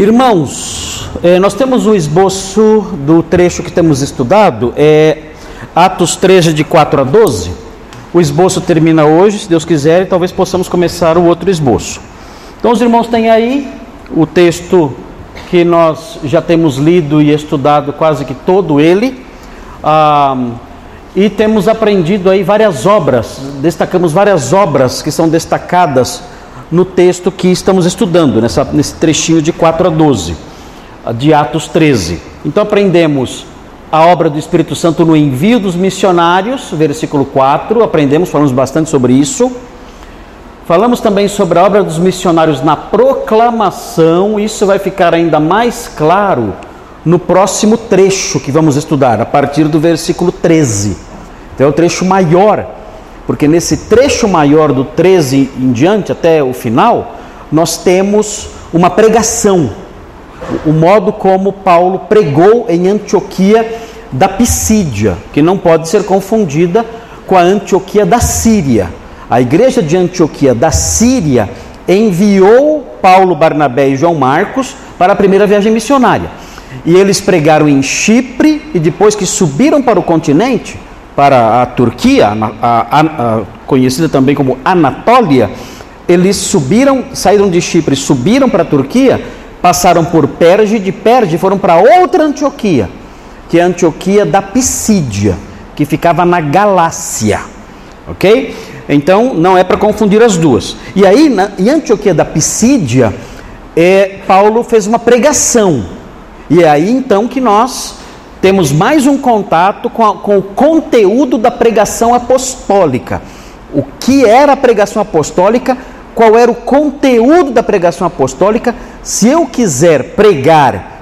Irmãos, eh, nós temos o esboço do trecho que temos estudado, é Atos 13, de 4 a 12. O esboço termina hoje, se Deus quiser, e talvez possamos começar o outro esboço. Então, os irmãos têm aí o texto que nós já temos lido e estudado quase que todo ele, ah, e temos aprendido aí várias obras, destacamos várias obras que são destacadas no texto que estamos estudando, nessa, nesse trechinho de 4 a 12, de Atos 13. Então aprendemos a obra do Espírito Santo no envio dos missionários, versículo 4, aprendemos, falamos bastante sobre isso. Falamos também sobre a obra dos missionários na proclamação, isso vai ficar ainda mais claro no próximo trecho que vamos estudar, a partir do versículo 13. Então é o trecho maior, porque nesse trecho maior do 13 em diante, até o final, nós temos uma pregação, o modo como Paulo pregou em Antioquia da Pisídia, que não pode ser confundida com a Antioquia da Síria. A igreja de Antioquia da Síria enviou Paulo, Barnabé e João Marcos para a primeira viagem missionária. E eles pregaram em Chipre e depois que subiram para o continente, para a Turquia, a, a, a, conhecida também como Anatólia, eles subiram, saíram de Chipre, subiram para a Turquia, passaram por Perge, de Perge foram para outra Antioquia, que é a Antioquia da Pisídia, que ficava na Galácia, ok? Então, não é para confundir as duas. E aí, na, em Antioquia da Pisídia, é, Paulo fez uma pregação. E é aí então que nós temos mais um contato com, a, com o conteúdo da pregação apostólica. O que era a pregação apostólica? Qual era o conteúdo da pregação apostólica? Se eu quiser pregar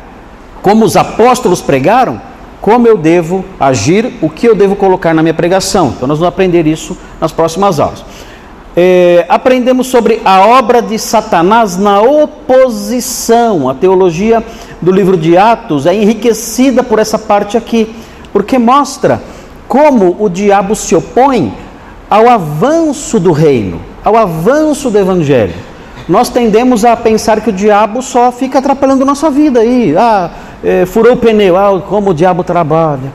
como os apóstolos pregaram, como eu devo agir, o que eu devo colocar na minha pregação. Então, nós vamos aprender isso nas próximas aulas. É, aprendemos sobre a obra de Satanás na oposição. A teologia do livro de Atos é enriquecida por essa parte aqui, porque mostra como o diabo se opõe ao avanço do reino, ao avanço do evangelho. Nós tendemos a pensar que o diabo só fica atrapalhando nossa vida aí. Ah, é, furou o pneu, ah, como o diabo trabalha.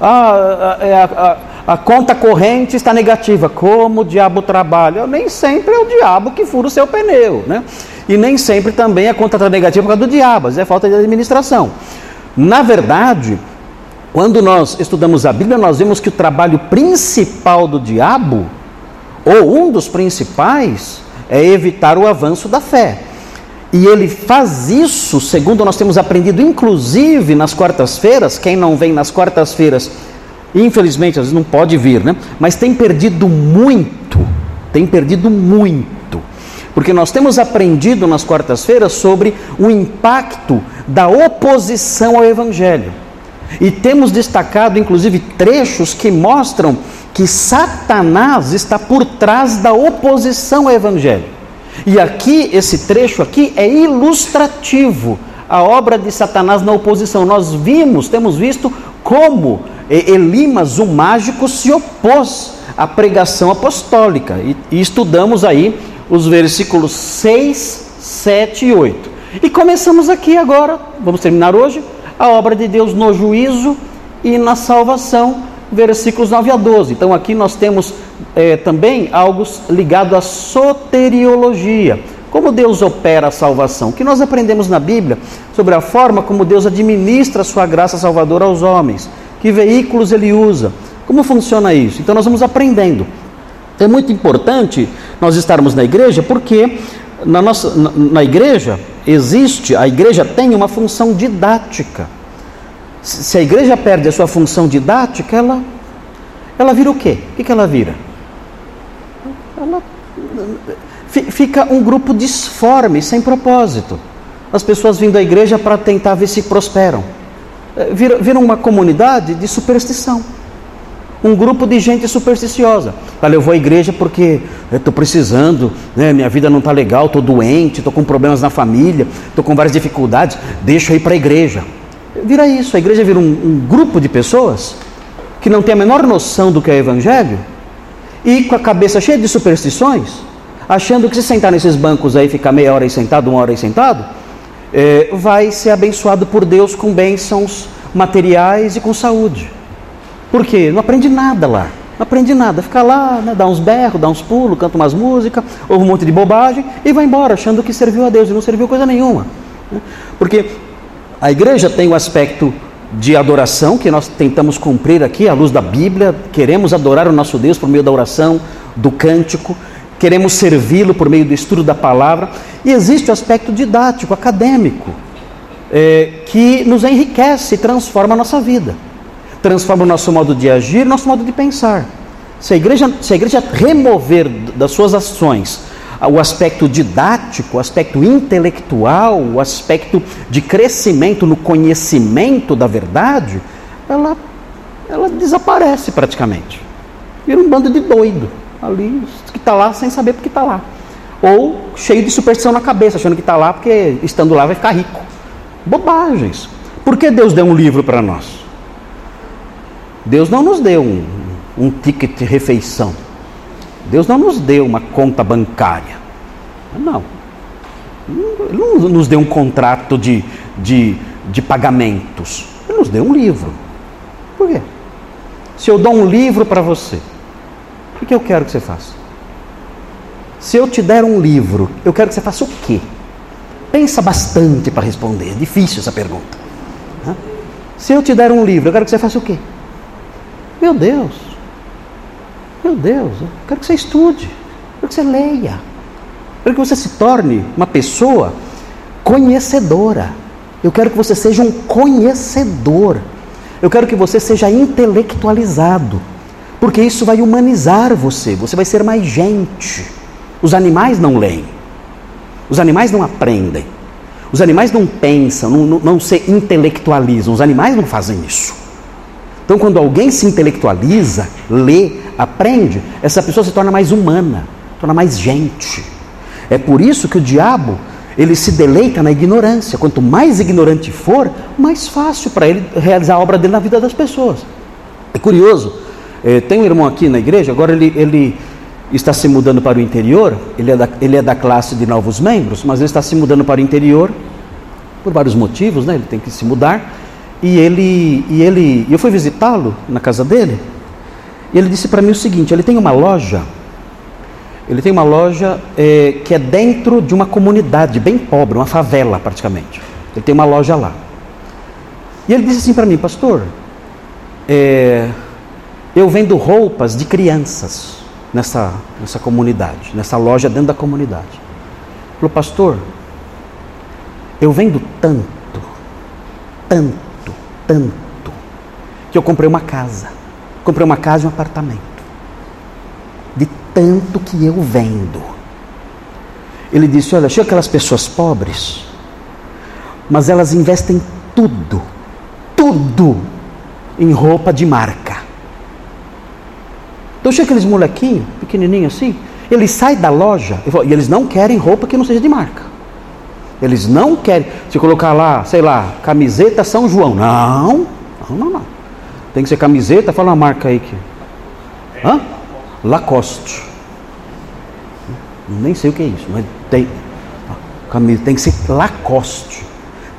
Ah, a, a, conta corrente está negativa, como o diabo trabalha. Nem sempre é o diabo que fura o seu pneu, né? E nem sempre também a conta está negativa por causa do diabo, é falta de administração. Na verdade, quando nós estudamos a Bíblia, nós vemos que o trabalho principal do diabo, ou um dos principais, é evitar o avanço da fé. E ele faz isso, segundo nós temos aprendido, inclusive nas quartas-feiras. Quem não vem nas quartas-feiras, infelizmente, às vezes não pode vir, né? Mas tem perdido muito, tem perdido muito. Porque nós temos aprendido nas quartas-feiras sobre o impacto da oposição ao Evangelho. E temos destacado, inclusive, trechos que mostram que Satanás está por trás da oposição ao Evangelho. E aqui, esse trecho aqui é ilustrativo a obra de Satanás na oposição. Nós vimos, temos visto como Elimas, o mágico, se opôs à pregação apostólica. E, e estudamos aí os versículos 6, 7 e 8. E começamos aqui agora, vamos terminar hoje, a obra de Deus no juízo e na salvação, versículos 9 a 12. Então aqui nós temos é, também algo ligado à soteriologia. Como Deus opera a salvação? O que nós aprendemos na Bíblia sobre a forma como Deus administra a sua graça salvadora aos homens? Que veículos ele usa? Como funciona isso? Então nós vamos aprendendo. É muito importante nós estarmos na igreja porque na, nossa, na, na igreja existe, a igreja tem uma função didática. Se a igreja perde a sua função didática, ela, ela vira o quê? O que ela vira? ela fica um grupo disforme, sem propósito. As pessoas vindo à igreja para tentar ver se prosperam. É, vira, vira uma comunidade de superstição. Um grupo de gente supersticiosa. Olha, eu vou à igreja porque estou precisando, né, minha vida não está legal, estou doente, estou com problemas na família, estou com várias dificuldades, deixa eu ir para a igreja. Vira isso, a igreja vira um, um grupo de pessoas que não tem a menor noção do que é evangelho e com a cabeça cheia de superstições, achando que se sentar nesses bancos aí, ficar meia hora aí sentado, uma hora aí sentado, é, vai ser abençoado por Deus com bênçãos materiais e com saúde. Por quê? Não aprende nada lá. Não aprende nada. Fica lá, né, dá uns berros, dá uns pulos, canta umas músicas, ouve um monte de bobagem e vai embora achando que serviu a Deus e não serviu coisa nenhuma. Né? Porque a igreja tem o aspecto de adoração que nós tentamos cumprir aqui à luz da Bíblia, queremos adorar o nosso Deus por meio da oração, do cântico, queremos servi-lo por meio do estudo da palavra, e existe o aspecto didático, acadêmico, é, que nos enriquece e transforma a nossa vida, transforma o nosso modo de agir, nosso modo de pensar. Se a igreja, se a igreja remover das suas ações o aspecto didático, o aspecto intelectual, o aspecto de crescimento no conhecimento da verdade, ela, ela desaparece praticamente. Vira um bando de doido ali, que está lá sem saber porque está lá. Ou cheio de superstição na cabeça, achando que está lá porque estando lá vai ficar rico. Bobagens. Por que Deus deu um livro para nós? Deus não nos deu um, um ticket de refeição. Deus não nos deu uma conta bancária. Não. Ele não nos deu um contrato de, de, de pagamentos. Ele nos deu um livro. Por quê? Se eu dou um livro para você, o que eu quero que você faça? Se eu te der um livro, eu quero que você faça o quê? Pensa bastante para responder. É difícil essa pergunta. Se eu te der um livro, eu quero que você faça o quê? Meu Deus, meu Deus, eu quero que você estude, eu quero que você leia, eu quero que você se torne uma pessoa conhecedora. Eu quero que você seja um conhecedor. Eu quero que você seja intelectualizado, porque isso vai humanizar você, você vai ser mais gente. Os animais não leem, os animais não aprendem, os animais não pensam, não, não, não se intelectualizam, os animais não fazem isso. Então, quando alguém se intelectualiza, lê, aprende, essa pessoa se torna mais humana, torna mais gente. É por isso que o diabo ele se deleita na ignorância. Quanto mais ignorante for, mais fácil para ele realizar a obra dele na vida das pessoas. É curioso, é, tem um irmão aqui na igreja, agora ele, ele está se mudando para o interior, ele é, da, ele é da classe de novos membros, mas ele está se mudando para o interior por vários motivos, né? ele tem que se mudar. E ele, e ele, eu fui visitá-lo na casa dele, e ele disse para mim o seguinte: ele tem uma loja, ele tem uma loja é, que é dentro de uma comunidade bem pobre, uma favela praticamente. Ele tem uma loja lá. E ele disse assim para mim, pastor, é, eu vendo roupas de crianças nessa, nessa comunidade, nessa loja dentro da comunidade. Falou, pastor, eu vendo tanto, tanto tanto que eu comprei uma casa. Comprei uma casa e um apartamento. De tanto que eu vendo. Ele disse: Olha, chega aquelas pessoas pobres, mas elas investem tudo, tudo em roupa de marca. Então chega aqueles molequinhos, pequenininhos assim, eles saem da loja e eles não querem roupa que não seja de marca. Eles não querem. Se colocar lá, sei lá, camiseta São João. Não, não, não, não. Tem que ser camiseta, fala uma marca aí que. Hã? Lacoste. Nem sei o que é isso, mas tem. Camisa, tem que ser Lacoste.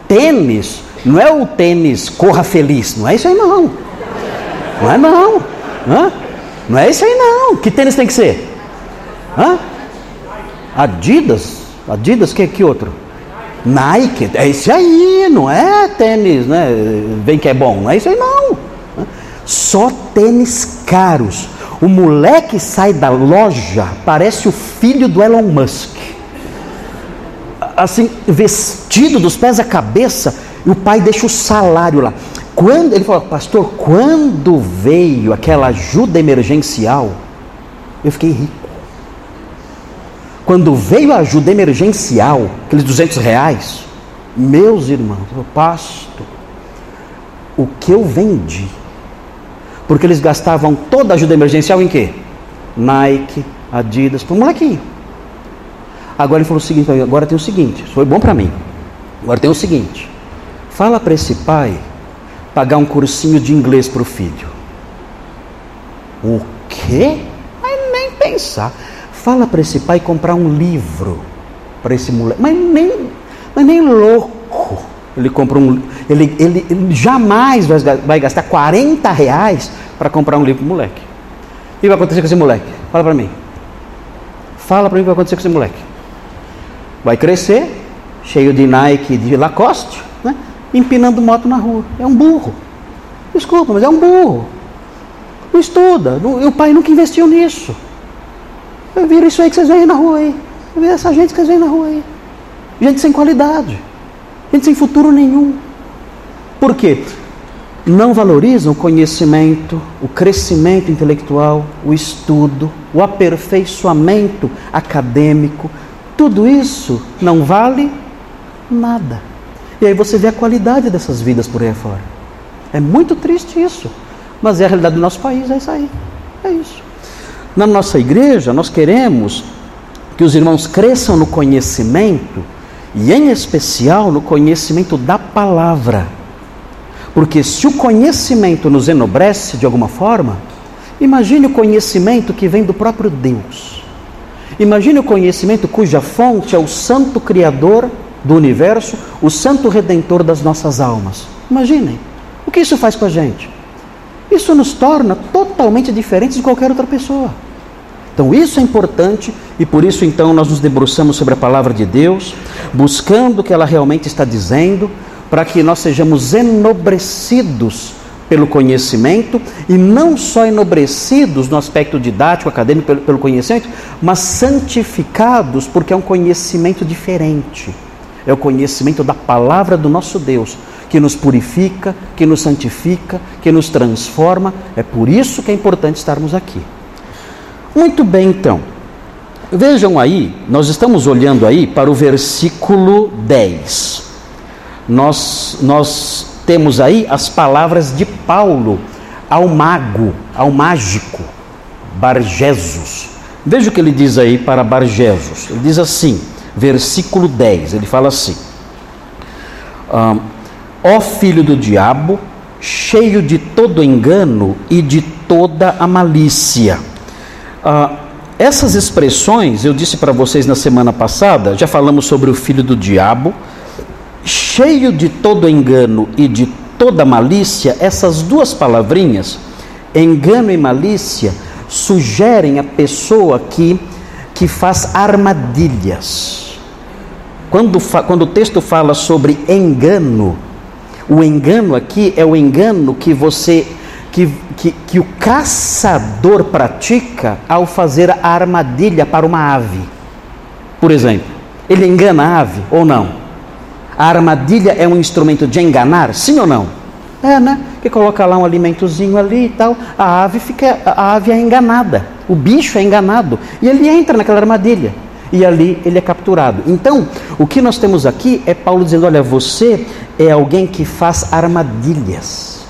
Tênis, não é o tênis corra feliz, não é isso aí não. Não é não. Hã? Não é isso aí não. Que tênis tem que ser? Hã? Adidas? Adidas, que, que outro? Nike, é esse aí, não é tênis, né? Vem que é bom, não é isso aí não. Só tênis caros. O moleque sai da loja, parece o filho do Elon Musk. Assim, vestido dos pés à cabeça, e o pai deixa o salário lá. Quando ele falou, pastor, quando veio aquela ajuda emergencial, eu fiquei rico. Quando veio a ajuda emergencial, aqueles 200 reais, meus irmãos, eu o que eu vendi, porque eles gastavam toda a ajuda emergencial em quê? Nike, Adidas, para um molequinho. Agora ele falou o seguinte, agora tem o seguinte, foi bom para mim. Agora tem o seguinte, fala para esse pai pagar um cursinho de inglês para o filho. O quê? Mas nem pensar. Fala para esse pai comprar um livro para esse moleque. Mas nem, mas nem louco. Ele compra um. Ele, ele, ele jamais vai gastar 40 reais para comprar um livro para o moleque. O que vai acontecer com esse moleque? Fala para mim. Fala para mim o que vai acontecer com esse moleque. Vai crescer, cheio de Nike, de Lacoste, né? Empinando moto na rua. É um burro. Desculpa, mas é um burro. Não estuda. Não, o pai nunca investiu nisso. Vira isso aí que vocês veem na rua aí. Vira essa gente que vocês veem na rua aí. Gente sem qualidade. Gente sem futuro nenhum. Por quê? Não valorizam o conhecimento, o crescimento intelectual, o estudo, o aperfeiçoamento acadêmico. Tudo isso não vale nada. E aí você vê a qualidade dessas vidas por aí fora. É muito triste isso. Mas é a realidade do nosso país, é isso aí. É isso. Na nossa igreja, nós queremos que os irmãos cresçam no conhecimento, e em especial no conhecimento da palavra. Porque se o conhecimento nos enobrece de alguma forma, imagine o conhecimento que vem do próprio Deus. Imagine o conhecimento cuja fonte é o Santo Criador do universo, o Santo Redentor das nossas almas. Imaginem. O que isso faz com a gente? Isso nos torna totalmente diferentes de qualquer outra pessoa. Então isso é importante e por isso então nós nos debruçamos sobre a palavra de Deus, buscando o que ela realmente está dizendo, para que nós sejamos enobrecidos pelo conhecimento e não só enobrecidos no aspecto didático, acadêmico pelo, pelo conhecimento, mas santificados porque é um conhecimento diferente. É o conhecimento da palavra do nosso Deus, que nos purifica, que nos santifica, que nos transforma. É por isso que é importante estarmos aqui. Muito bem, então. Vejam aí, nós estamos olhando aí para o versículo 10. Nós, nós temos aí as palavras de Paulo ao mago, ao mágico, Barjesus. Veja o que ele diz aí para Barjesus. Ele diz assim, versículo 10, ele fala assim: Ó filho do diabo, cheio de todo engano e de toda a malícia. Ah, essas expressões eu disse para vocês na semana passada, já falamos sobre o filho do diabo, cheio de todo engano e de toda malícia, essas duas palavrinhas, engano e malícia, sugerem a pessoa que, que faz armadilhas. Quando, quando o texto fala sobre engano, o engano aqui é o engano que você que, que, que o caçador pratica ao fazer a armadilha para uma ave. Por exemplo, ele engana a ave ou não? A armadilha é um instrumento de enganar, sim ou não? É, né? Que coloca lá um alimentozinho ali e tal, a ave fica, a ave é enganada, o bicho é enganado e ele entra naquela armadilha e ali ele é capturado. Então, o que nós temos aqui é Paulo dizendo: olha, você é alguém que faz armadilhas.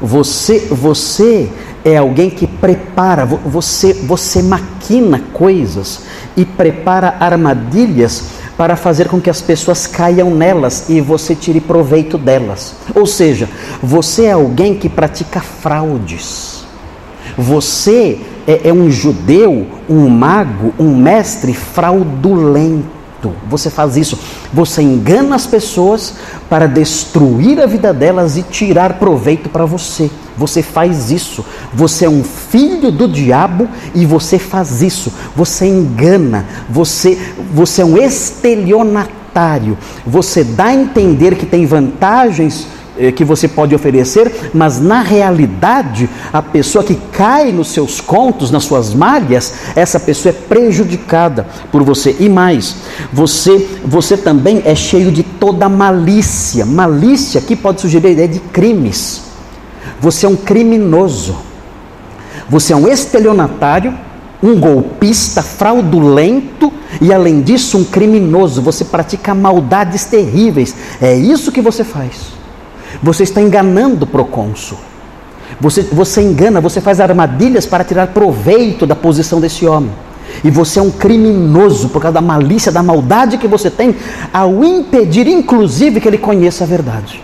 Você, você é alguém que prepara, você, você maquina coisas e prepara armadilhas para fazer com que as pessoas caiam nelas e você tire proveito delas. Ou seja, você é alguém que pratica fraudes. Você é, é um judeu, um mago, um mestre fraudulento. Você faz isso. Você engana as pessoas para destruir a vida delas e tirar proveito para você. Você faz isso. Você é um filho do diabo e você faz isso. Você engana. Você, você é um estelionatário. Você dá a entender que tem vantagens que você pode oferecer, mas na realidade, a pessoa que cai nos seus contos, nas suas malhas, essa pessoa é prejudicada por você. E mais, você, você também é cheio de toda malícia. Malícia aqui pode sugerir a ideia de crimes. Você é um criminoso. Você é um estelionatário, um golpista fraudulento e, além disso, um criminoso. Você pratica maldades terríveis. É isso que você faz. Você está enganando o procônsul. Você, você engana, você faz armadilhas para tirar proveito da posição desse homem. E você é um criminoso por causa da malícia, da maldade que você tem, ao impedir, inclusive, que ele conheça a verdade.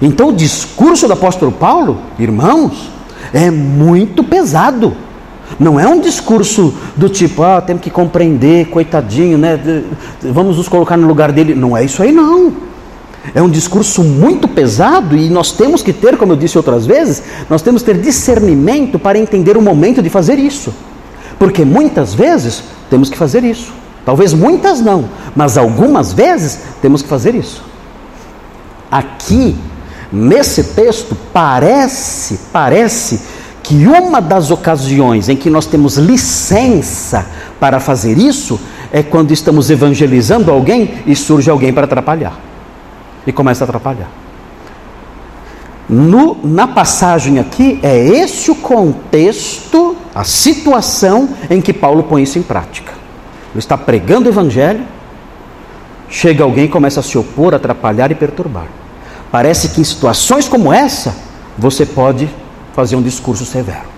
Então, o discurso do apóstolo Paulo, irmãos, é muito pesado. Não é um discurso do tipo, ah, temos que compreender, coitadinho, né? Vamos nos colocar no lugar dele. Não é isso aí, não. É um discurso muito pesado e nós temos que ter, como eu disse outras vezes, nós temos que ter discernimento para entender o momento de fazer isso. Porque muitas vezes temos que fazer isso. Talvez muitas não, mas algumas vezes temos que fazer isso. Aqui, nesse texto, parece, parece que uma das ocasiões em que nós temos licença para fazer isso é quando estamos evangelizando alguém e surge alguém para atrapalhar. E começa a atrapalhar. No, na passagem aqui, é esse o contexto, a situação em que Paulo põe isso em prática. Ele está pregando o evangelho, chega alguém e começa a se opor, atrapalhar e perturbar. Parece que em situações como essa, você pode fazer um discurso severo.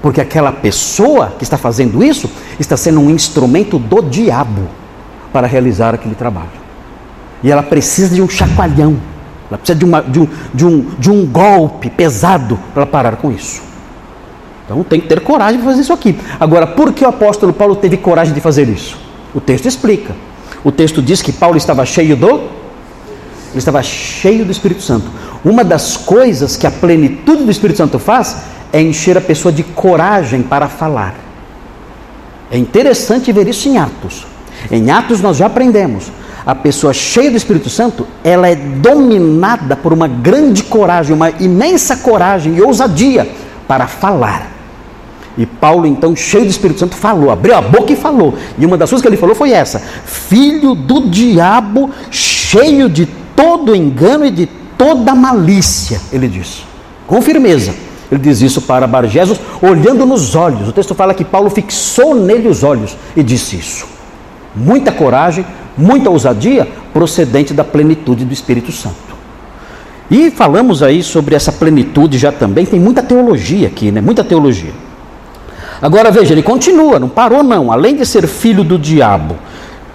Porque aquela pessoa que está fazendo isso está sendo um instrumento do diabo para realizar aquele trabalho. E ela precisa de um chacoalhão, ela precisa de, uma, de, um, de, um, de um golpe pesado para parar com isso. Então tem que ter coragem de fazer isso aqui. Agora, por que o apóstolo Paulo teve coragem de fazer isso? O texto explica. O texto diz que Paulo estava cheio do. Ele estava cheio do Espírito Santo. Uma das coisas que a plenitude do Espírito Santo faz é encher a pessoa de coragem para falar. É interessante ver isso em Atos. Em Atos nós já aprendemos. A pessoa cheia do Espírito Santo, ela é dominada por uma grande coragem, uma imensa coragem e ousadia para falar. E Paulo, então, cheio do Espírito Santo, falou, abriu a boca e falou. E uma das coisas que ele falou foi essa: Filho do diabo, cheio de todo engano e de toda malícia, ele diz, com firmeza. Ele diz isso para Bargesos, olhando nos olhos. O texto fala que Paulo fixou nele os olhos e disse isso. Muita coragem, muita ousadia, procedente da plenitude do Espírito Santo. E falamos aí sobre essa plenitude já também, tem muita teologia aqui, né? Muita teologia. Agora veja, ele continua, não parou não. Além de ser filho do diabo,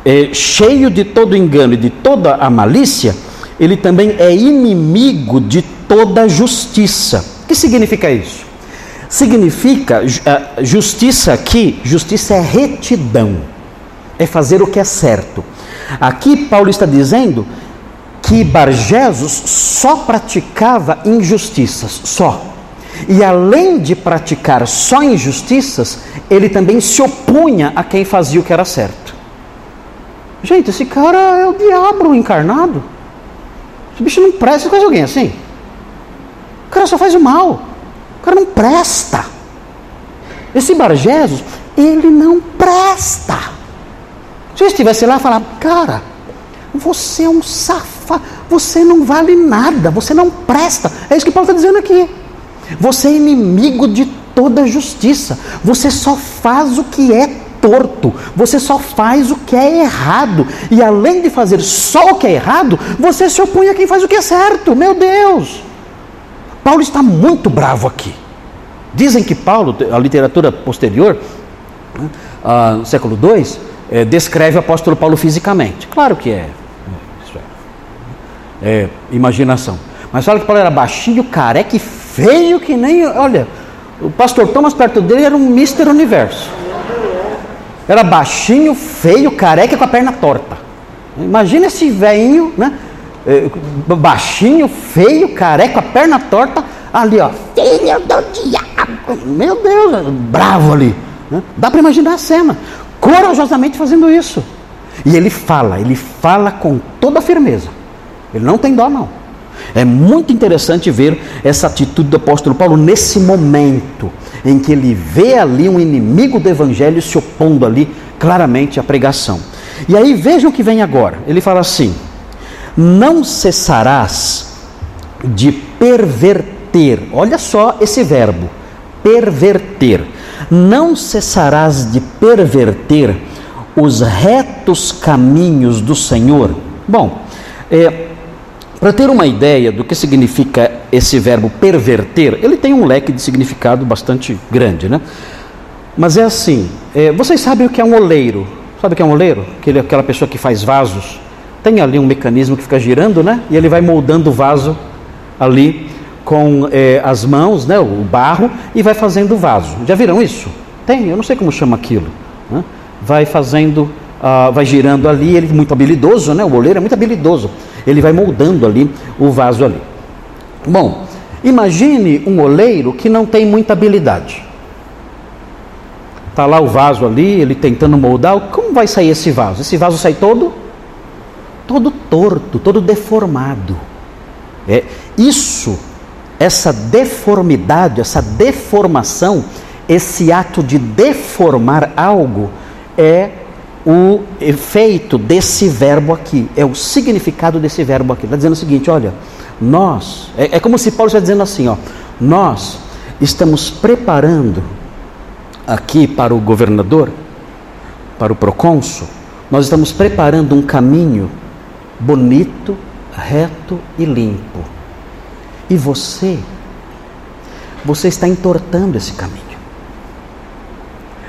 é, cheio de todo engano e de toda a malícia, ele também é inimigo de toda justiça. O que significa isso? Significa, justiça aqui, justiça é retidão, é fazer o que é certo. Aqui Paulo está dizendo que Barjesus só praticava injustiças, só. E além de praticar só injustiças, ele também se opunha a quem fazia o que era certo. Gente, esse cara é o diabo encarnado. Esse bicho não presta. Você conhece alguém assim? O cara só faz o mal. O cara não presta. Esse Bargesos, ele não presta. Se eu estivesse lá falar, cara, você é um safado, você não vale nada, você não presta. É isso que Paulo está dizendo aqui. Você é inimigo de toda justiça. Você só faz o que é torto, você só faz o que é errado, e além de fazer só o que é errado, você se opõe a quem faz o que é certo. Meu Deus! Paulo está muito bravo aqui. Dizem que Paulo, a literatura posterior, no século II, é, descreve o apóstolo Paulo fisicamente. Claro que é, é, é imaginação. Mas fala que Paulo era baixinho, careca e feio que nem. Olha, o pastor Thomas perto dele era um Mister Universo. Era baixinho, feio, careca com a perna torta. Imagina esse velhinho, né? É, baixinho, feio, careca, com a perna torta, ali, ó. Filho do diabo! Meu Deus, bravo ali. Né? Dá para imaginar a cena. Corajosamente fazendo isso. E ele fala, ele fala com toda firmeza. Ele não tem dó, não. É muito interessante ver essa atitude do apóstolo Paulo nesse momento em que ele vê ali um inimigo do evangelho se opondo ali claramente à pregação. E aí vejam o que vem agora. Ele fala assim: Não cessarás de perverter. Olha só esse verbo, perverter. Não cessarás de perverter os retos caminhos do Senhor. Bom, é, para ter uma ideia do que significa esse verbo perverter, ele tem um leque de significado bastante grande, né? Mas é assim, é, vocês sabem o que é um oleiro? Sabe o que é um oleiro? Aquele, aquela pessoa que faz vasos. Tem ali um mecanismo que fica girando, né? E ele vai moldando o vaso ali com é, as mãos, né? O barro e vai fazendo vaso. Já viram isso? Tem, eu não sei como chama aquilo. Né? Vai fazendo ah, vai girando ali, ele é muito habilidoso, né? O oleiro é muito habilidoso. Ele vai moldando ali o vaso ali. Bom, imagine um oleiro que não tem muita habilidade. Está lá o vaso ali, ele tentando moldar. Como vai sair esse vaso? Esse vaso sai todo, todo torto, todo deformado. É isso, essa deformidade, essa deformação, esse ato de deformar algo é o efeito desse verbo aqui, é o significado desse verbo aqui. Está dizendo o seguinte: olha, nós, é, é como se Paulo está dizendo assim, ó, nós estamos preparando aqui para o governador, para o procônsul, nós estamos preparando um caminho bonito, reto e limpo. E você, você está entortando esse caminho.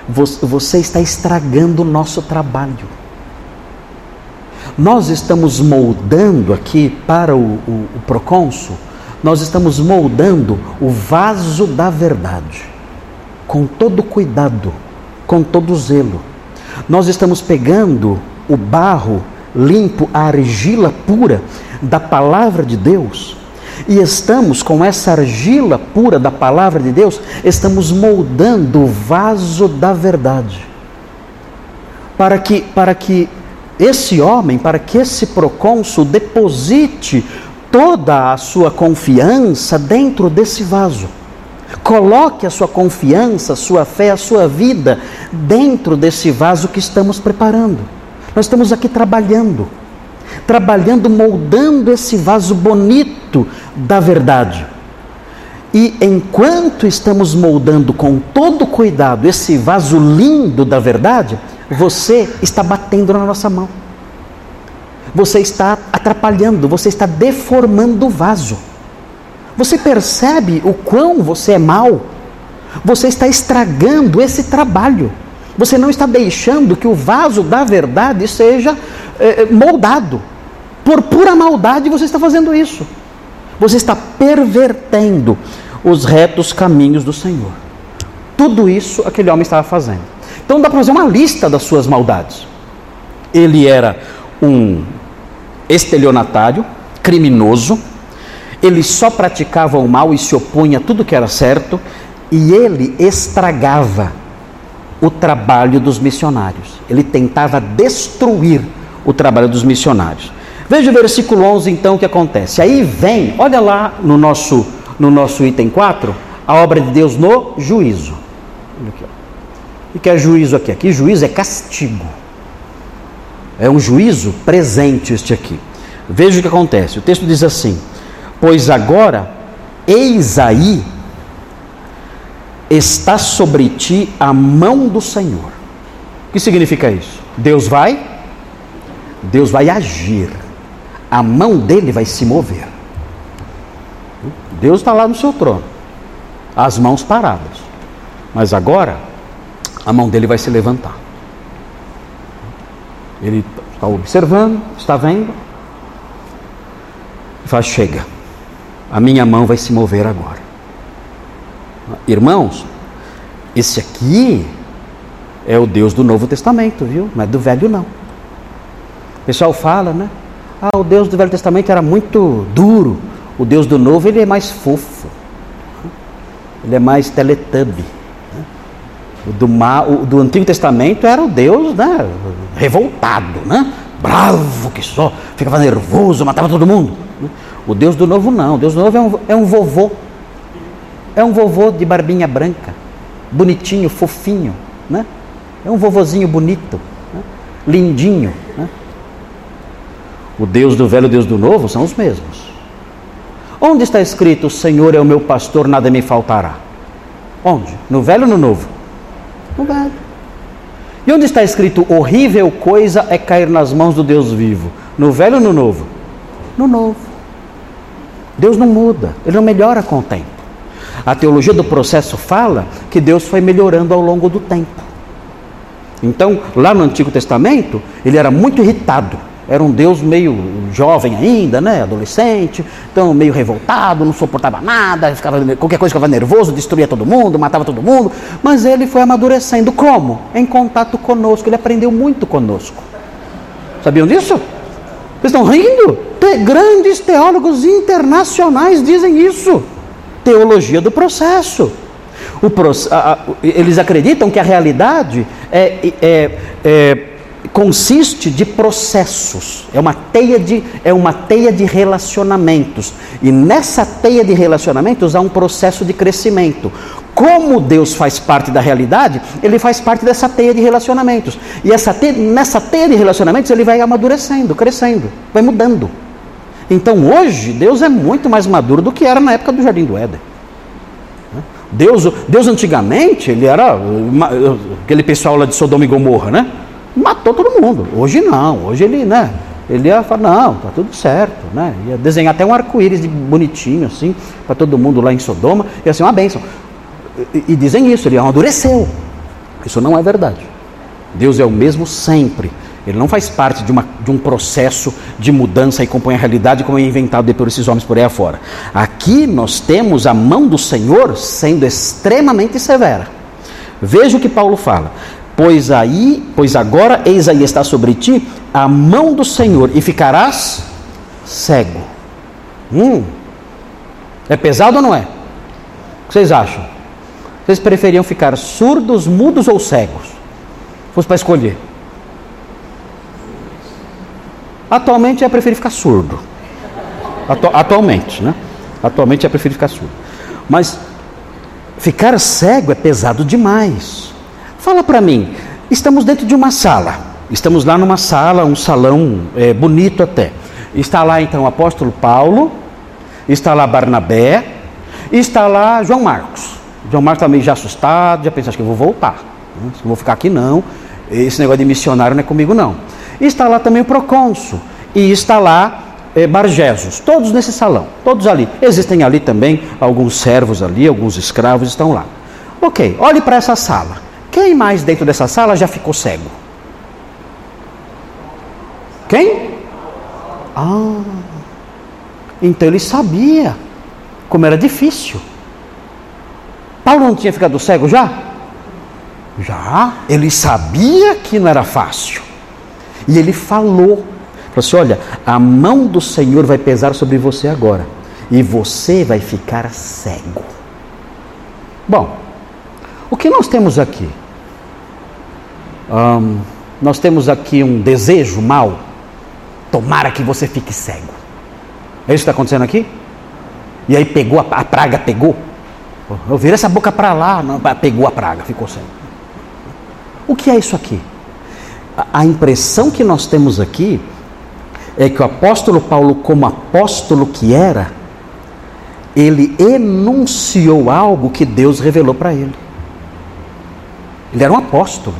Você está estragando o nosso trabalho. Nós estamos moldando aqui para o, o, o procônsul, nós estamos moldando o vaso da verdade com todo cuidado, com todo zelo. Nós estamos pegando o barro limpo, a argila pura da palavra de Deus, e estamos com essa argila pura da palavra de Deus, estamos moldando o vaso da verdade. Para que para que esse homem, para que esse procônsul deposite toda a sua confiança dentro desse vaso. Coloque a sua confiança, a sua fé, a sua vida dentro desse vaso que estamos preparando. Nós estamos aqui trabalhando, trabalhando, moldando esse vaso bonito da verdade. E enquanto estamos moldando com todo cuidado esse vaso lindo da verdade, você está batendo na nossa mão. Você está atrapalhando, você está deformando o vaso. Você percebe o quão você é mal? Você está estragando esse trabalho. Você não está deixando que o vaso da verdade seja eh, moldado. Por pura maldade você está fazendo isso. Você está pervertendo os retos caminhos do Senhor. Tudo isso aquele homem estava fazendo. Então dá para fazer uma lista das suas maldades. Ele era um estelionatário, criminoso, ele só praticava o mal e se opunha a tudo que era certo, e ele estragava o trabalho dos missionários. Ele tentava destruir o trabalho dos missionários. Veja o versículo 11 então o que acontece. Aí vem, olha lá no nosso no nosso item 4, a obra de Deus no juízo. O que é juízo aqui? Aqui juízo é castigo. É um juízo presente este aqui. Veja o que acontece. O texto diz assim: Pois agora, eis aí, está sobre ti a mão do Senhor. O que significa isso? Deus vai, Deus vai agir, a mão dele vai se mover. Deus está lá no seu trono, as mãos paradas, mas agora a mão dele vai se levantar. Ele está observando, está vendo, e faz: chega a minha mão vai se mover agora. Irmãos, esse aqui é o Deus do Novo Testamento, viu? Não é do Velho, não. O pessoal fala, né? Ah, o Deus do Velho Testamento era muito duro. O Deus do Novo, ele é mais fofo. Ele é mais teletubbie. O do, o do Antigo Testamento era o Deus né, revoltado, né? bravo que só, ficava nervoso, matava todo mundo. O Deus do novo não. O Deus do novo é um, é um vovô. É um vovô de barbinha branca, bonitinho, fofinho, né? É um vovozinho bonito, né? lindinho. Né? O Deus do velho e o Deus do novo são os mesmos. Onde está escrito: O Senhor é o meu pastor, nada me faltará? Onde? No velho ou no novo? No velho. E onde está escrito: Horrível coisa é cair nas mãos do Deus vivo? No velho ou no novo? No novo. Deus não muda, ele não melhora com o tempo. A teologia do processo fala que Deus foi melhorando ao longo do tempo. Então, lá no Antigo Testamento, ele era muito irritado, Era um Deus meio jovem ainda, né? Adolescente, então meio revoltado, não suportava nada, ficava, qualquer coisa ficava nervoso, destruía todo mundo, matava todo mundo. Mas ele foi amadurecendo. Como? Em contato conosco. Ele aprendeu muito conosco. Sabiam disso? Vocês estão rindo? Te, grandes teólogos internacionais dizem isso. Teologia do processo. O, eles acreditam que a realidade é, é, é, consiste de processos, é uma, teia de, é uma teia de relacionamentos. E nessa teia de relacionamentos há um processo de crescimento. Como Deus faz parte da realidade, ele faz parte dessa teia de relacionamentos. E essa teia, nessa teia de relacionamentos ele vai amadurecendo, crescendo, vai mudando. Então hoje Deus é muito mais maduro do que era na época do Jardim do Éden. Deus, Deus antigamente, ele era aquele pessoal lá de Sodoma e Gomorra, né? Matou todo mundo. Hoje não, hoje ele, né? Ele ia falar, não, tá tudo certo, né? Ia desenhar até um arco-íris bonitinho, assim, para todo mundo lá em Sodoma, ia ser uma bênção. E, e dizem isso, ele amadureceu. Isso não é verdade. Deus é o mesmo sempre. Ele não faz parte de, uma, de um processo de mudança e compõe a realidade como é inventado depois esses homens por aí afora. Aqui nós temos a mão do Senhor sendo extremamente severa. Veja o que Paulo fala. Pois aí, pois agora eis aí está sobre ti a mão do Senhor e ficarás cego. Hum. É pesado ou não é? O que vocês acham? Vocês preferiam ficar surdos, mudos ou cegos? Se fosse para escolher. Atualmente eu prefiro ficar surdo. Atu atualmente, né? Atualmente eu prefiro ficar surdo. Mas ficar cego é pesado demais. Fala para mim, estamos dentro de uma sala. Estamos lá numa sala, um salão é, bonito até. Está lá então o apóstolo Paulo, está lá Barnabé, está lá João Marcos. João Marcos está meio já assustado, já pensa, acho que eu vou voltar. Não vou ficar aqui não. Esse negócio de missionário não é comigo não. Está lá também o procônsul. E está lá é, Bargesos, todos nesse salão, todos ali. Existem ali também alguns servos ali, alguns escravos estão lá. Ok, olhe para essa sala. Quem mais dentro dessa sala já ficou cego? Quem? Ah, então ele sabia como era difícil. Paulo não tinha ficado cego já? Já. Ele sabia que não era fácil. E ele falou. Falou assim: olha, a mão do Senhor vai pesar sobre você agora. E você vai ficar cego. Bom, o que nós temos aqui? Nós temos aqui um desejo mal. Tomara que você fique cego. É isso que está acontecendo aqui? E aí pegou, a, a praga pegou. Eu virei essa boca para lá, não, pegou a praga, ficou cego. O que é isso aqui? a impressão que nós temos aqui é que o apóstolo Paulo, como apóstolo que era, ele enunciou algo que Deus revelou para ele. Ele era um apóstolo.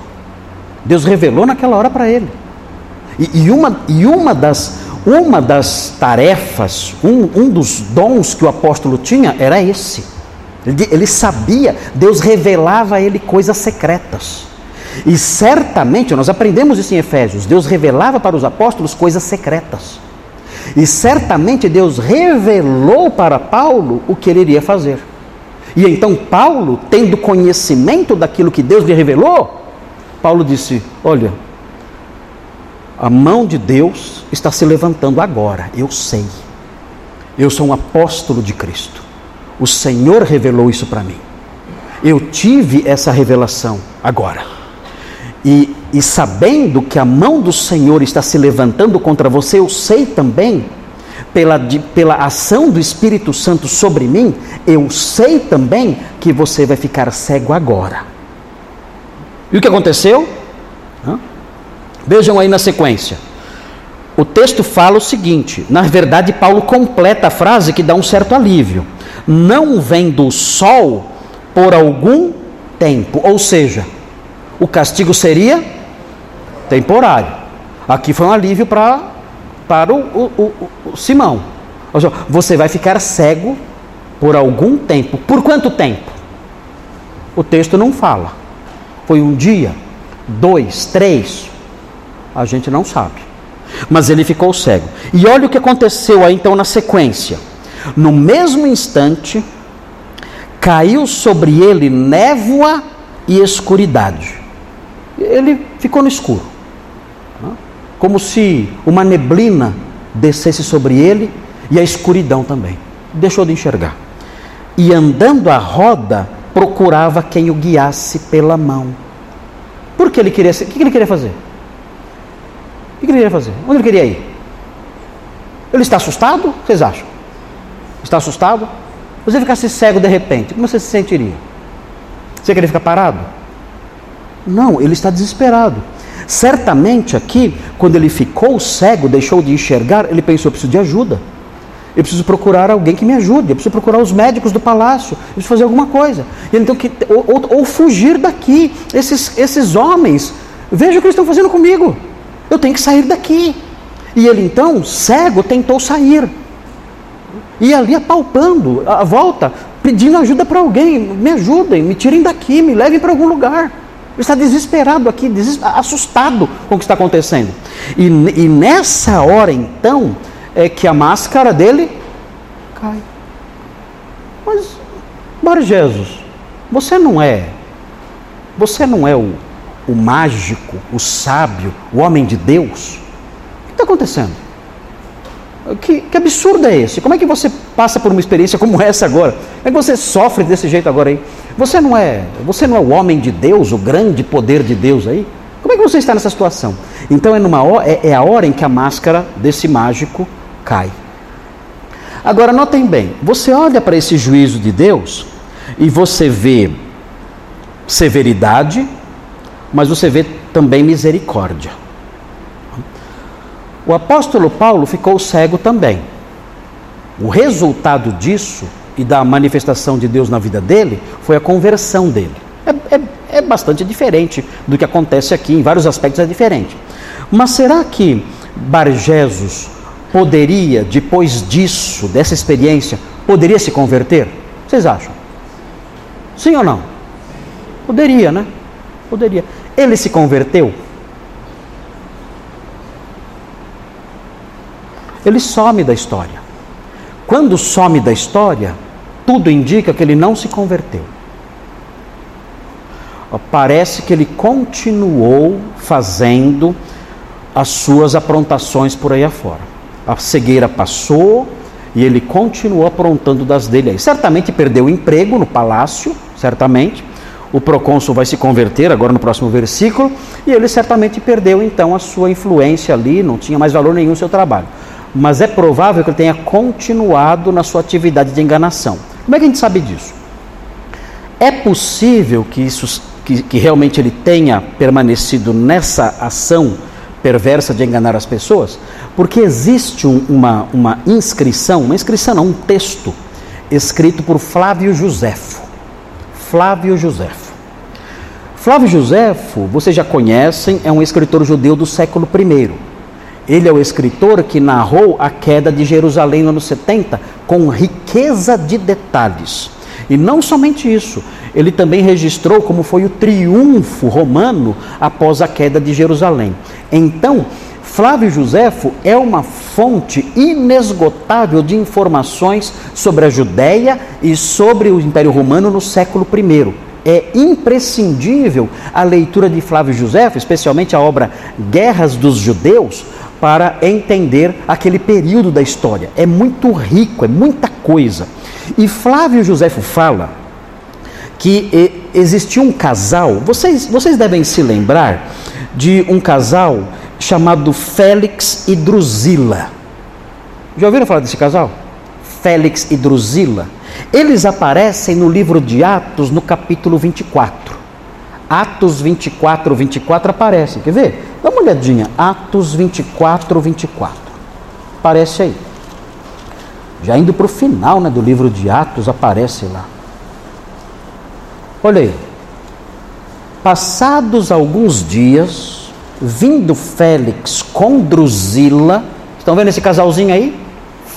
Deus revelou naquela hora para ele. E, e, uma, e uma, das, uma das tarefas, um, um dos dons que o apóstolo tinha era esse. Ele, ele sabia, Deus revelava a ele coisas secretas. E certamente, nós aprendemos isso em Efésios, Deus revelava para os apóstolos coisas secretas. E certamente Deus revelou para Paulo o que ele iria fazer. E então Paulo, tendo conhecimento daquilo que Deus lhe revelou, Paulo disse: Olha, a mão de Deus está se levantando agora, eu sei. Eu sou um apóstolo de Cristo. O Senhor revelou isso para mim. Eu tive essa revelação agora. E, e sabendo que a mão do Senhor está se levantando contra você, eu sei também, pela, de, pela ação do Espírito Santo sobre mim, eu sei também que você vai ficar cego agora. E o que aconteceu? Vejam aí na sequência. O texto fala o seguinte: na verdade, Paulo completa a frase que dá um certo alívio. Não vem do sol por algum tempo, ou seja, o castigo seria temporário. Aqui foi um alívio pra, para o, o, o, o Simão. Você vai ficar cego por algum tempo. Por quanto tempo? O texto não fala. Foi um dia, dois, três. A gente não sabe. Mas ele ficou cego. E olha o que aconteceu aí então na sequência. No mesmo instante, caiu sobre ele névoa e escuridade. Ele ficou no escuro, como se uma neblina descesse sobre ele e a escuridão também. Deixou de enxergar. E andando à roda, procurava quem o guiasse pela mão. Por que ele queria, o que ele queria fazer? O que ele queria fazer? Onde ele queria ir? Ele está assustado? Vocês acham? Está assustado? Você ficasse cego de repente, como você se sentiria? Você queria ficar parado? Não, ele está desesperado. Certamente aqui, quando ele ficou cego, deixou de enxergar, ele pensou: preciso de ajuda. Eu preciso procurar alguém que me ajude. Eu preciso procurar os médicos do palácio. Eu preciso fazer alguma coisa. Então, que, ou, ou, ou fugir daqui. Esses, esses homens, veja o que eles estão fazendo comigo. Eu tenho que sair daqui. E ele então, cego, tentou sair. E ali apalpando a volta, pedindo ajuda para alguém. Me ajudem, me tirem daqui, me levem para algum lugar. Ele está desesperado aqui, assustado com o que está acontecendo. E, e nessa hora então, é que a máscara dele cai. Mas, Bar Jesus, você não é, você não é o, o mágico, o sábio, o homem de Deus? O que está acontecendo? Que, que, absurdo é esse? Como é que você passa por uma experiência como essa agora? Como é que você sofre desse jeito agora aí? Você não é, você não é o homem de Deus, o grande poder de Deus aí? Como é que você está nessa situação? Então é, numa, é, é a hora em que a máscara desse mágico cai. Agora notem bem, você olha para esse juízo de Deus e você vê severidade, mas você vê também misericórdia. O apóstolo Paulo ficou cego também. O resultado disso e da manifestação de Deus na vida dele foi a conversão dele. É, é, é bastante diferente do que acontece aqui, em vários aspectos é diferente. Mas será que Barjesus poderia, depois disso, dessa experiência, poderia se converter? Vocês acham? Sim ou não? Poderia, né? Poderia. Ele se converteu? Ele some da história. Quando some da história, tudo indica que ele não se converteu. Parece que ele continuou fazendo as suas aprontações por aí afora a cegueira passou e ele continuou aprontando das dele aí. Certamente perdeu o emprego no palácio, certamente. O procônsul vai se converter agora no próximo versículo, e ele certamente perdeu então a sua influência ali, não tinha mais valor nenhum o seu trabalho. Mas é provável que ele tenha continuado na sua atividade de enganação. Como é que a gente sabe disso? É possível que isso que, que realmente ele tenha permanecido nessa ação perversa de enganar as pessoas? Porque existe um, uma, uma inscrição, uma inscrição não, um texto, escrito por Flávio Josefo. Flávio Josefo. Flávio Josefo, vocês já conhecem, é um escritor judeu do século I. Ele é o escritor que narrou a queda de Jerusalém no ano 70 com riqueza de detalhes. E não somente isso, ele também registrou como foi o triunfo romano após a queda de Jerusalém. Então, Flávio Josefo é uma fonte inesgotável de informações sobre a Judéia e sobre o Império Romano no século I. É imprescindível a leitura de Flávio Josefo, especialmente a obra Guerras dos Judeus, para entender aquele período da história. É muito rico, é muita coisa. E Flávio Josefo fala que existia um casal, vocês, vocês devem se lembrar de um casal chamado Félix e Drusila. Já ouviram falar desse casal? Félix e Drusila. Eles aparecem no livro de Atos, no capítulo 24. Atos 24, 24 aparecem. Quer ver? Dá uma olhadinha. Atos 24, 24. Aparece aí. Já indo para o final né, do livro de Atos, aparece lá. Olha aí. Passados alguns dias, vindo Félix com Drusila, estão vendo esse casalzinho aí?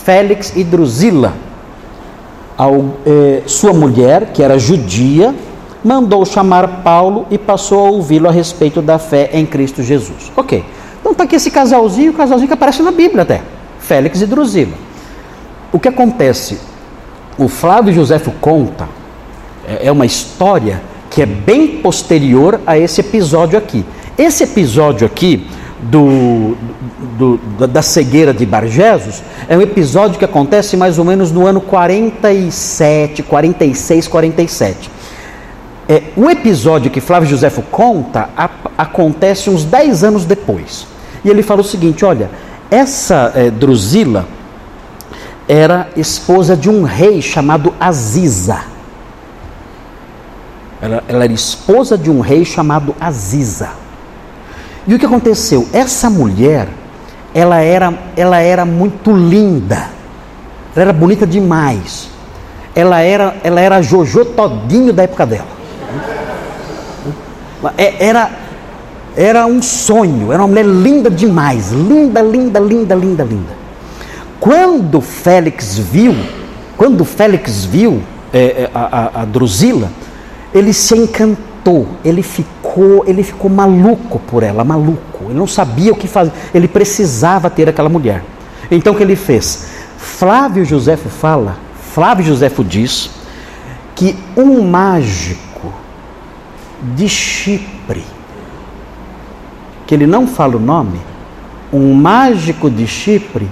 Félix e Drusila. Eh, sua mulher, que era judia, mandou chamar Paulo e passou a ouvi-lo a respeito da fé em Cristo Jesus. Ok. Então está aqui esse casalzinho, o casalzinho que aparece na Bíblia até, Félix e Drusila. O que acontece? O Flávio Joséfo conta, é, é uma história que é bem posterior a esse episódio aqui. Esse episódio aqui do, do, da cegueira de Bargesos é um episódio que acontece mais ou menos no ano 47, 46, 47. É, o episódio que Flávio Josefo conta a, acontece uns 10 anos depois. E ele fala o seguinte: olha, essa é, Drusila era esposa de um rei chamado Aziza. Ela, ela era esposa de um rei chamado Aziza. E o que aconteceu? Essa mulher, ela era, ela era muito linda. Ela era bonita demais. Ela era, ela era Jojo todinho da época dela. É, era, era um sonho, era uma mulher linda demais, linda, linda, linda, linda, linda. Quando Félix viu, quando Félix viu é, é a, a, a Drusila, ele se encantou, ele ficou, ele ficou maluco por ela, maluco. Ele não sabia o que fazer, ele precisava ter aquela mulher. Então o que ele fez? Flávio Josefo fala, Flávio Josefo diz que um mágico de Chipre, que ele não fala o nome, um mágico de Chipre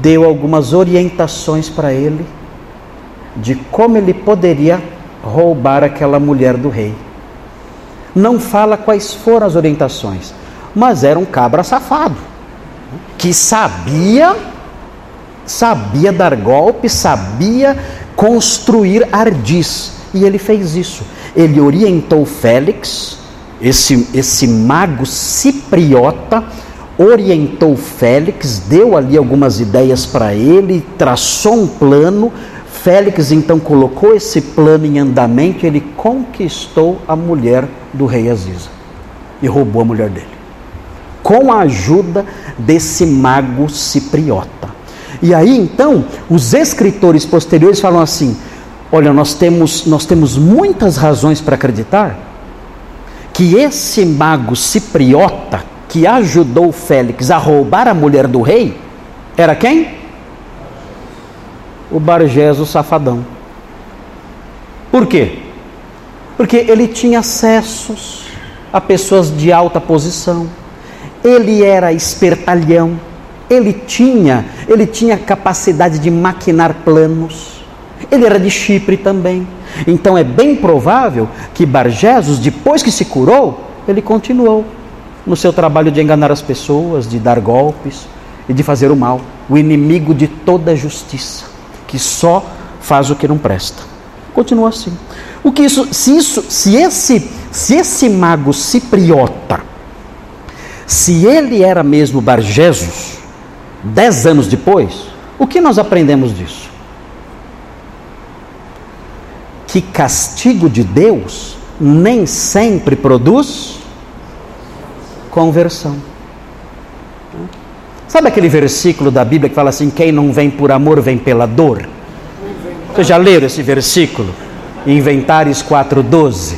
deu algumas orientações para ele de como ele poderia roubar aquela mulher do rei. Não fala quais foram as orientações, mas era um cabra safado que sabia sabia dar golpe, sabia construir ardis, e ele fez isso ele orientou Félix, esse, esse mago cipriota, orientou Félix, deu ali algumas ideias para ele, traçou um plano. Félix então colocou esse plano em andamento ele conquistou a mulher do rei Aziza e roubou a mulher dele, com a ajuda desse mago cipriota. E aí então, os escritores posteriores falam assim: Olha, nós temos, nós temos muitas razões para acreditar que esse mago cipriota que ajudou Félix a roubar a mulher do rei era quem? O Bargeso Safadão. Por quê? Porque ele tinha acessos a pessoas de alta posição. Ele era espertalhão. Ele tinha, ele tinha capacidade de maquinar planos. Ele era de Chipre também. Então é bem provável que Bargesos, depois que se curou, ele continuou no seu trabalho de enganar as pessoas, de dar golpes e de fazer o mal. O inimigo de toda justiça, que só faz o que não presta. Continua assim. O que isso, se isso, se esse, se esse mago cipriota, se ele era mesmo Bargesos, dez anos depois, o que nós aprendemos disso? que castigo de Deus nem sempre produz conversão. Sabe aquele versículo da Bíblia que fala assim: quem não vem por amor vem pela dor? Vocês já leram esse versículo? Inventares 4,12.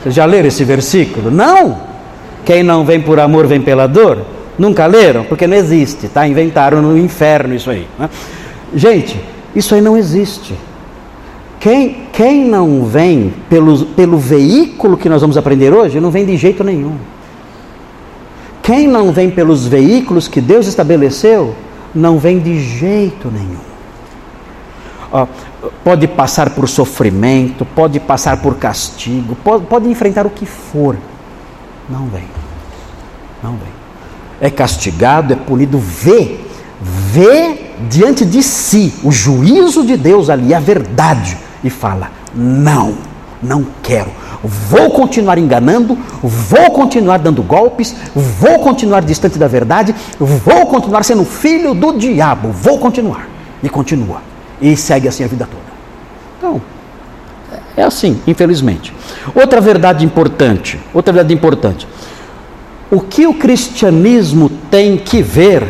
Vocês já leram esse versículo? Não! Quem não vem por amor vem pela dor? Nunca leram? Porque não existe, tá? Inventaram no inferno isso aí. Né? Gente, isso aí não existe. Quem, quem não vem pelo, pelo veículo que nós vamos aprender hoje, não vem de jeito nenhum. Quem não vem pelos veículos que Deus estabeleceu, não vem de jeito nenhum. Pode passar por sofrimento, pode passar por castigo, pode, pode enfrentar o que for. Não vem. Não vem. É castigado, é punido, vê, vê diante de si o juízo de Deus ali, a verdade e fala: Não, não quero. Vou continuar enganando, vou continuar dando golpes, vou continuar distante da verdade, vou continuar sendo filho do diabo, vou continuar. E continua. E segue assim a vida toda. Então, é assim, infelizmente. Outra verdade importante, outra verdade importante. O que o cristianismo tem que ver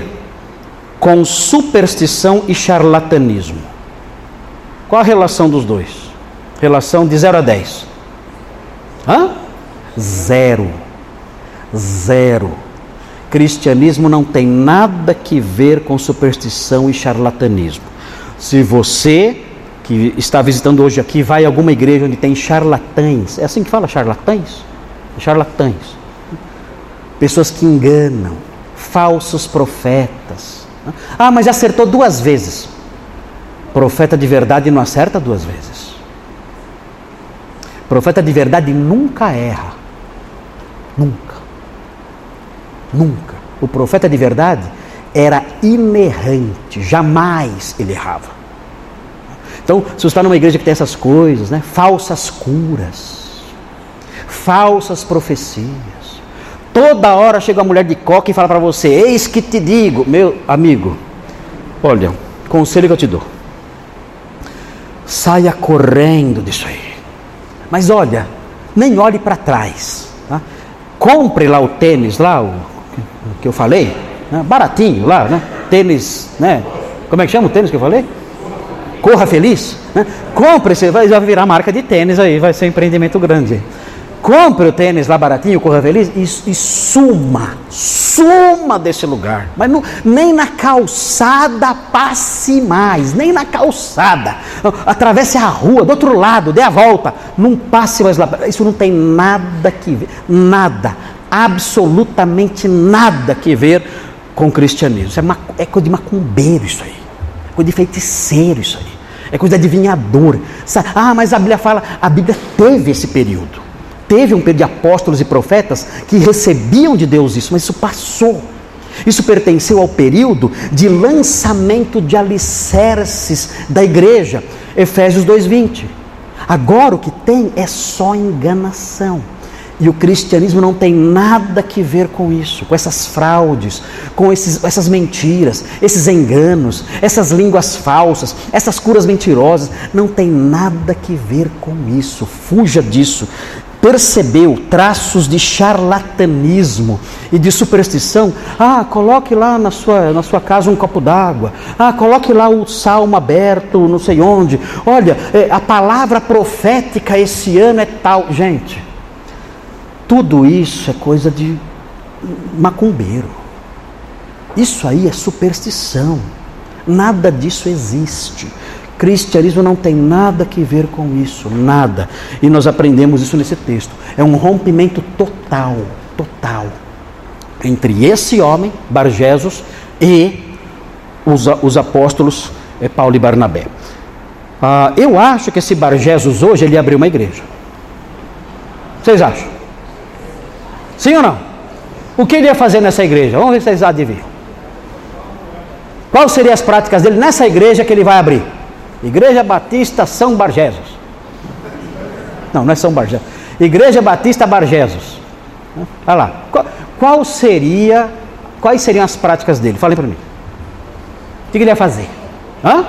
com superstição e charlatanismo? Qual a relação dos dois? Relação de 0 a 10. Hã? Zero. Zero. Cristianismo não tem nada que ver com superstição e charlatanismo. Se você que está visitando hoje aqui vai a alguma igreja onde tem charlatães, é assim que fala charlatães? Charlatães. Pessoas que enganam, falsos profetas. Ah, mas acertou duas vezes. Profeta de verdade não acerta duas vezes. Profeta de verdade nunca erra. Nunca. Nunca. O profeta de verdade era inerrante, jamais ele errava. Então, se você está numa igreja que tem essas coisas, né? falsas curas, falsas profecias, toda hora chega uma mulher de coca e fala para você: Eis que te digo, meu amigo, olha, conselho que eu te dou, saia correndo disso aí. Mas olha, nem olhe para trás. Tá? Compre lá o tênis, lá, o que eu falei, né? baratinho lá, né? Tênis, né? Como é que chama o tênis que eu falei? Corra feliz. Né? Compre, você vai já virar marca de tênis aí, vai ser um empreendimento grande. Compre o tênis lá baratinho, corra feliz e, e suma, suma desse lugar. Mas não, nem na calçada passe mais, nem na calçada. Atravesse a rua, do outro lado, dê a volta. Não passe mais lá. Isso não tem nada que ver, nada, absolutamente nada que ver com o cristianismo. Isso é, é coisa de macumbeiro isso aí. É coisa de feiticeiro isso aí. É coisa de adivinhador. Ah, mas a Bíblia fala, a Bíblia teve esse período. Teve um período de apóstolos e profetas que recebiam de Deus isso, mas isso passou. Isso pertenceu ao período de lançamento de alicerces da igreja. Efésios 2:20. Agora o que tem é só enganação. E o cristianismo não tem nada que ver com isso, com essas fraudes, com esses, essas mentiras, esses enganos, essas línguas falsas, essas curas mentirosas. Não tem nada que ver com isso. Fuja disso percebeu traços de charlatanismo e de superstição, ah, coloque lá na sua, na sua casa um copo d'água, ah, coloque lá o salmo aberto, não sei onde, olha, é, a palavra profética esse ano é tal. Gente, tudo isso é coisa de macumbeiro. Isso aí é superstição. Nada disso existe. Cristianismo não tem nada que ver com isso, nada. E nós aprendemos isso nesse texto. É um rompimento total, total, entre esse homem, Barjesus, e os, os apóstolos é, Paulo e Barnabé. Ah, eu acho que esse Barjesus hoje ele abriu uma igreja. Vocês acham? Sim ou não? O que ele ia fazer nessa igreja? Vamos ver se vocês adivinham. Quais seriam as práticas dele nessa igreja que ele vai abrir? Igreja Batista São Barjesos. Não, não é São Barjesos. Igreja Batista Barjesos. Olha lá. Qual, seria, quais seriam as práticas dele? Falem para mim. O que ele ia fazer? Hã?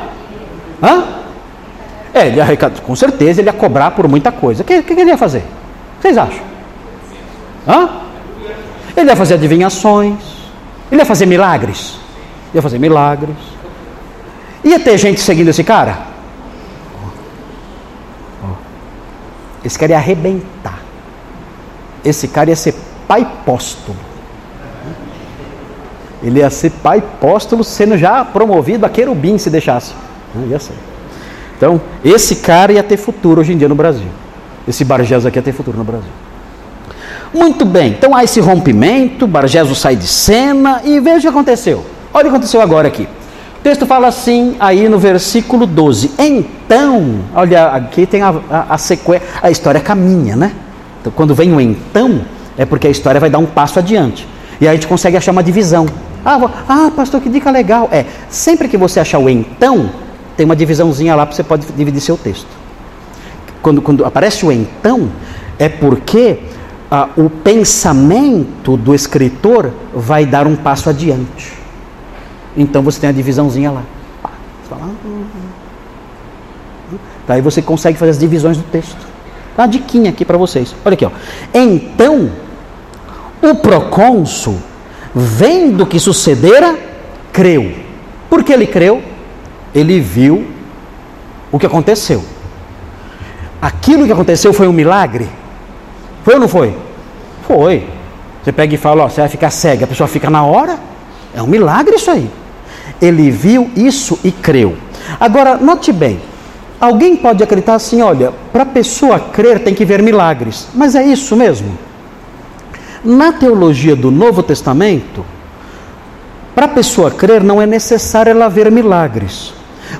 Hã? É, ele ia, com certeza ele ia cobrar por muita coisa. O que, que ele ia fazer? Vocês acham? Hã? Ele ia fazer adivinhações. Ele ia fazer milagres. Ia fazer milagres. Ia ter gente seguindo esse cara? Esse ia arrebentar. Esse cara ia ser pai póstulo. Ele ia ser pai póstulo, sendo já promovido a querubim se deixasse. Ia ser. Então, esse cara ia ter futuro hoje em dia no Brasil. Esse Bargesos aqui ia ter futuro no Brasil. Muito bem, então há esse rompimento, Bargesos sai de cena e veja o que aconteceu. Olha o que aconteceu agora aqui. Texto fala assim, aí no versículo 12: Então, olha, aqui tem a, a, a sequência, a história caminha, né? Então, quando vem o então, é porque a história vai dar um passo adiante. E aí a gente consegue achar uma divisão. Ah, ah, pastor, que dica legal. É, sempre que você achar o então, tem uma divisãozinha lá para você pode dividir seu texto. Quando, quando aparece o então, é porque ah, o pensamento do escritor vai dar um passo adiante. Então você tem a divisãozinha lá. Você fala, Daí você consegue fazer as divisões do texto. Dá uma diquinha aqui para vocês. Olha aqui, ó. Então, o procônsul, vendo o que sucedera, creu. Por que ele creu? Ele viu o que aconteceu. Aquilo que aconteceu foi um milagre? Foi ou não foi? Foi. Você pega e fala, ó, você vai ficar cega, a pessoa fica na hora. É um milagre isso aí. Ele viu isso e creu. Agora, note bem, alguém pode acreditar assim, olha, para a pessoa crer tem que ver milagres. Mas é isso mesmo? Na teologia do Novo Testamento, para a pessoa crer não é necessário ela ver milagres.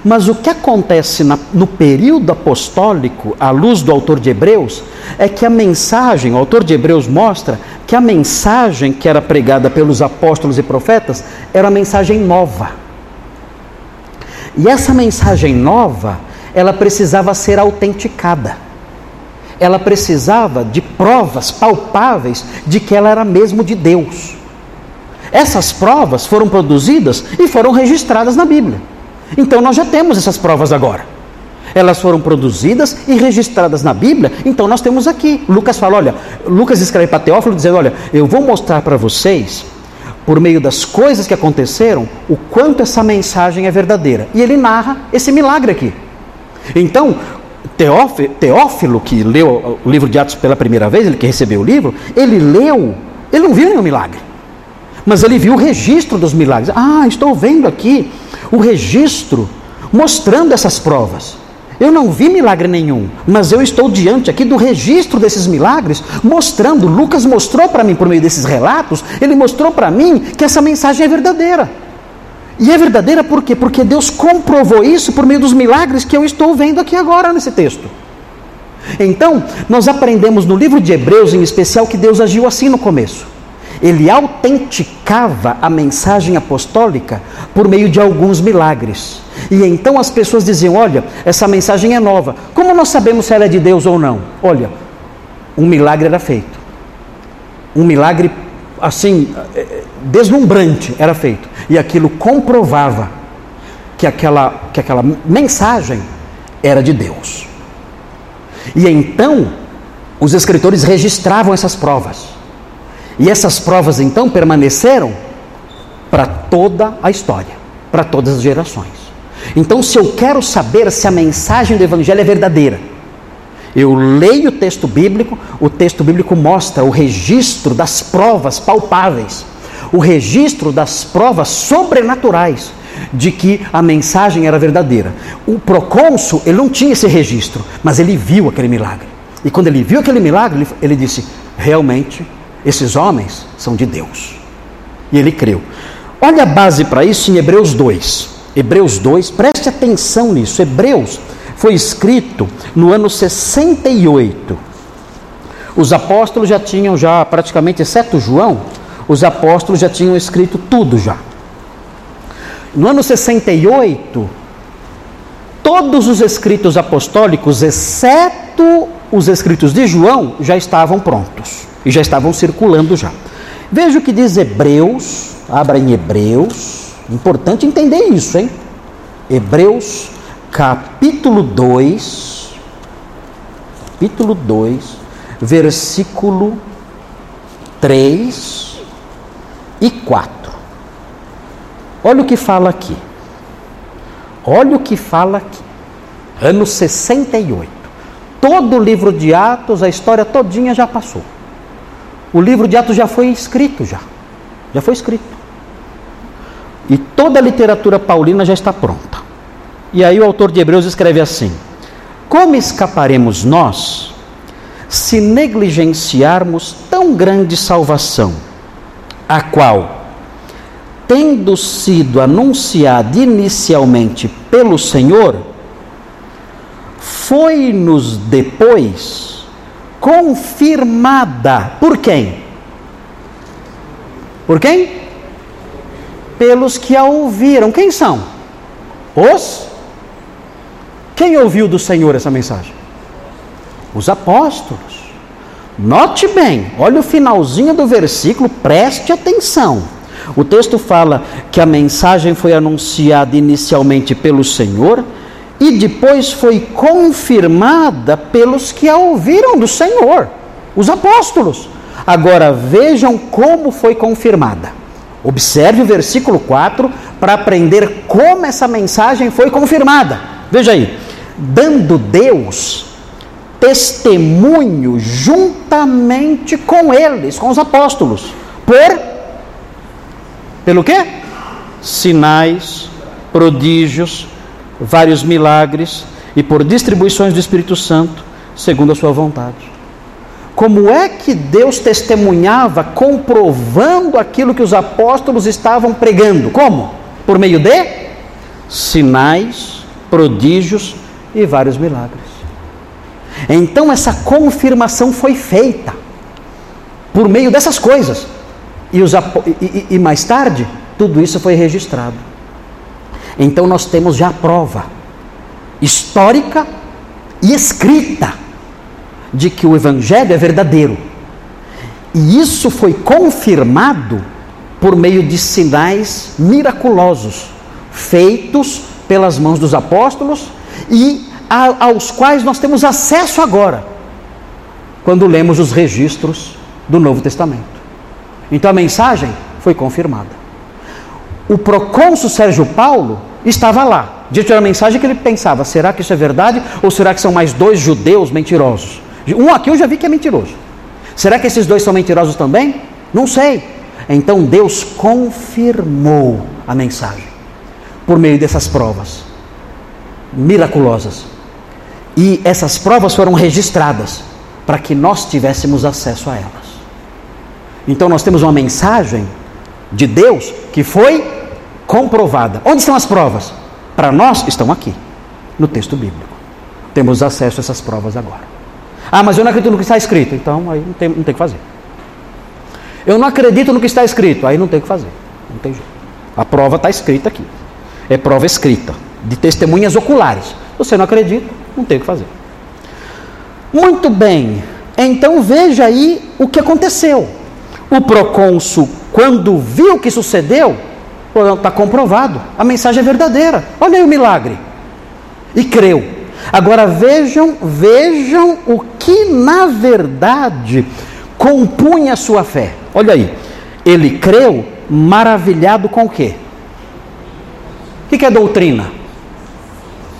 Mas o que acontece na, no período apostólico, à luz do autor de Hebreus, é que a mensagem, o autor de Hebreus mostra que a mensagem que era pregada pelos apóstolos e profetas era uma mensagem nova. E essa mensagem nova, ela precisava ser autenticada. Ela precisava de provas palpáveis de que ela era mesmo de Deus. Essas provas foram produzidas e foram registradas na Bíblia. Então nós já temos essas provas agora. Elas foram produzidas e registradas na Bíblia, então nós temos aqui. Lucas fala: olha, Lucas escreve para Teófilo dizendo: olha, eu vou mostrar para vocês, por meio das coisas que aconteceram, o quanto essa mensagem é verdadeira. E ele narra esse milagre aqui. Então, Teófilo, que leu o livro de Atos pela primeira vez, ele que recebeu o livro, ele leu, ele não viu nenhum milagre, mas ele viu o registro dos milagres. Ah, estou vendo aqui o registro mostrando essas provas. Eu não vi milagre nenhum, mas eu estou diante aqui do registro desses milagres, mostrando. Lucas mostrou para mim, por meio desses relatos, ele mostrou para mim que essa mensagem é verdadeira. E é verdadeira por quê? Porque Deus comprovou isso por meio dos milagres que eu estou vendo aqui agora nesse texto. Então, nós aprendemos no livro de Hebreus, em especial, que Deus agiu assim no começo. Ele autenticava a mensagem apostólica por meio de alguns milagres. E então as pessoas diziam: Olha, essa mensagem é nova. Como nós sabemos se ela é de Deus ou não? Olha, um milagre era feito. Um milagre, assim, eh, eh, deslumbrante era feito. E aquilo comprovava que aquela, que aquela mensagem era de Deus. E então, os escritores registravam essas provas. E essas provas então permaneceram para toda a história, para todas as gerações. Então, se eu quero saber se a mensagem do Evangelho é verdadeira, eu leio o texto bíblico, o texto bíblico mostra o registro das provas palpáveis, o registro das provas sobrenaturais de que a mensagem era verdadeira. O procônsul, ele não tinha esse registro, mas ele viu aquele milagre. E quando ele viu aquele milagre, ele, disse: realmente esses homens são de Deus. E ele creu. Olha a base para isso em Hebreus 2. Hebreus 2, preste atenção nisso. Hebreus foi escrito no ano 68. Os apóstolos já tinham já praticamente, exceto João, os apóstolos já tinham escrito tudo já. No ano 68, todos os escritos apostólicos, exceto os escritos de João, já estavam prontos e já estavam circulando já. Veja o que diz Hebreus, abra em Hebreus, importante entender isso, hein? Hebreus, capítulo 2, capítulo 2, versículo 3 e 4. Olha o que fala aqui. Olha o que fala aqui. Ano 68. Todo o livro de Atos, a história todinha já passou. O livro de Atos já foi escrito já. Já foi escrito. E toda a literatura paulina já está pronta. E aí o autor de Hebreus escreve assim: Como escaparemos nós se negligenciarmos tão grande salvação, a qual, tendo sido anunciada inicialmente pelo Senhor, foi-nos depois confirmada por quem? Por quem? Pelos que a ouviram. Quem são? Os? Quem ouviu do Senhor essa mensagem? Os apóstolos. Note bem, olha o finalzinho do versículo, preste atenção. O texto fala que a mensagem foi anunciada inicialmente pelo Senhor e depois foi confirmada pelos que a ouviram do Senhor, os apóstolos. Agora vejam como foi confirmada. Observe o versículo 4 para aprender como essa mensagem foi confirmada. Veja aí, dando Deus testemunho juntamente com eles, com os apóstolos, por pelo quê? Sinais, prodígios, vários milagres e por distribuições do Espírito Santo, segundo a sua vontade. Como é que Deus testemunhava comprovando aquilo que os apóstolos estavam pregando? Como? Por meio de sinais, prodígios e vários milagres. Então essa confirmação foi feita por meio dessas coisas. E, os, e, e mais tarde, tudo isso foi registrado. Então nós temos já a prova histórica e escrita de que o Evangelho é verdadeiro. E isso foi confirmado por meio de sinais miraculosos, feitos pelas mãos dos apóstolos e a, aos quais nós temos acesso agora, quando lemos os registros do Novo Testamento. Então a mensagem foi confirmada. O procônsul Sérgio Paulo estava lá, diante da mensagem que ele pensava: será que isso é verdade ou será que são mais dois judeus mentirosos? Um aqui eu já vi que é mentiroso. Será que esses dois são mentirosos também? Não sei. Então Deus confirmou a mensagem por meio dessas provas miraculosas. E essas provas foram registradas para que nós tivéssemos acesso a elas. Então nós temos uma mensagem de Deus que foi comprovada. Onde estão as provas? Para nós estão aqui, no texto bíblico. Temos acesso a essas provas agora. Ah, mas eu não acredito no que está escrito. Então aí não tem, não tem que fazer. Eu não acredito no que está escrito. Aí não tem que fazer. Não tem jeito. A prova está escrita aqui. É prova escrita, de testemunhas oculares. Você não acredita, não tem o que fazer. Muito bem. Então veja aí o que aconteceu. O procônsul, quando viu o que sucedeu, está comprovado. A mensagem é verdadeira. Olha aí o milagre. E creu. Agora vejam, vejam o que na verdade compunha a sua fé. Olha aí, ele creu maravilhado com o quê? O que é doutrina?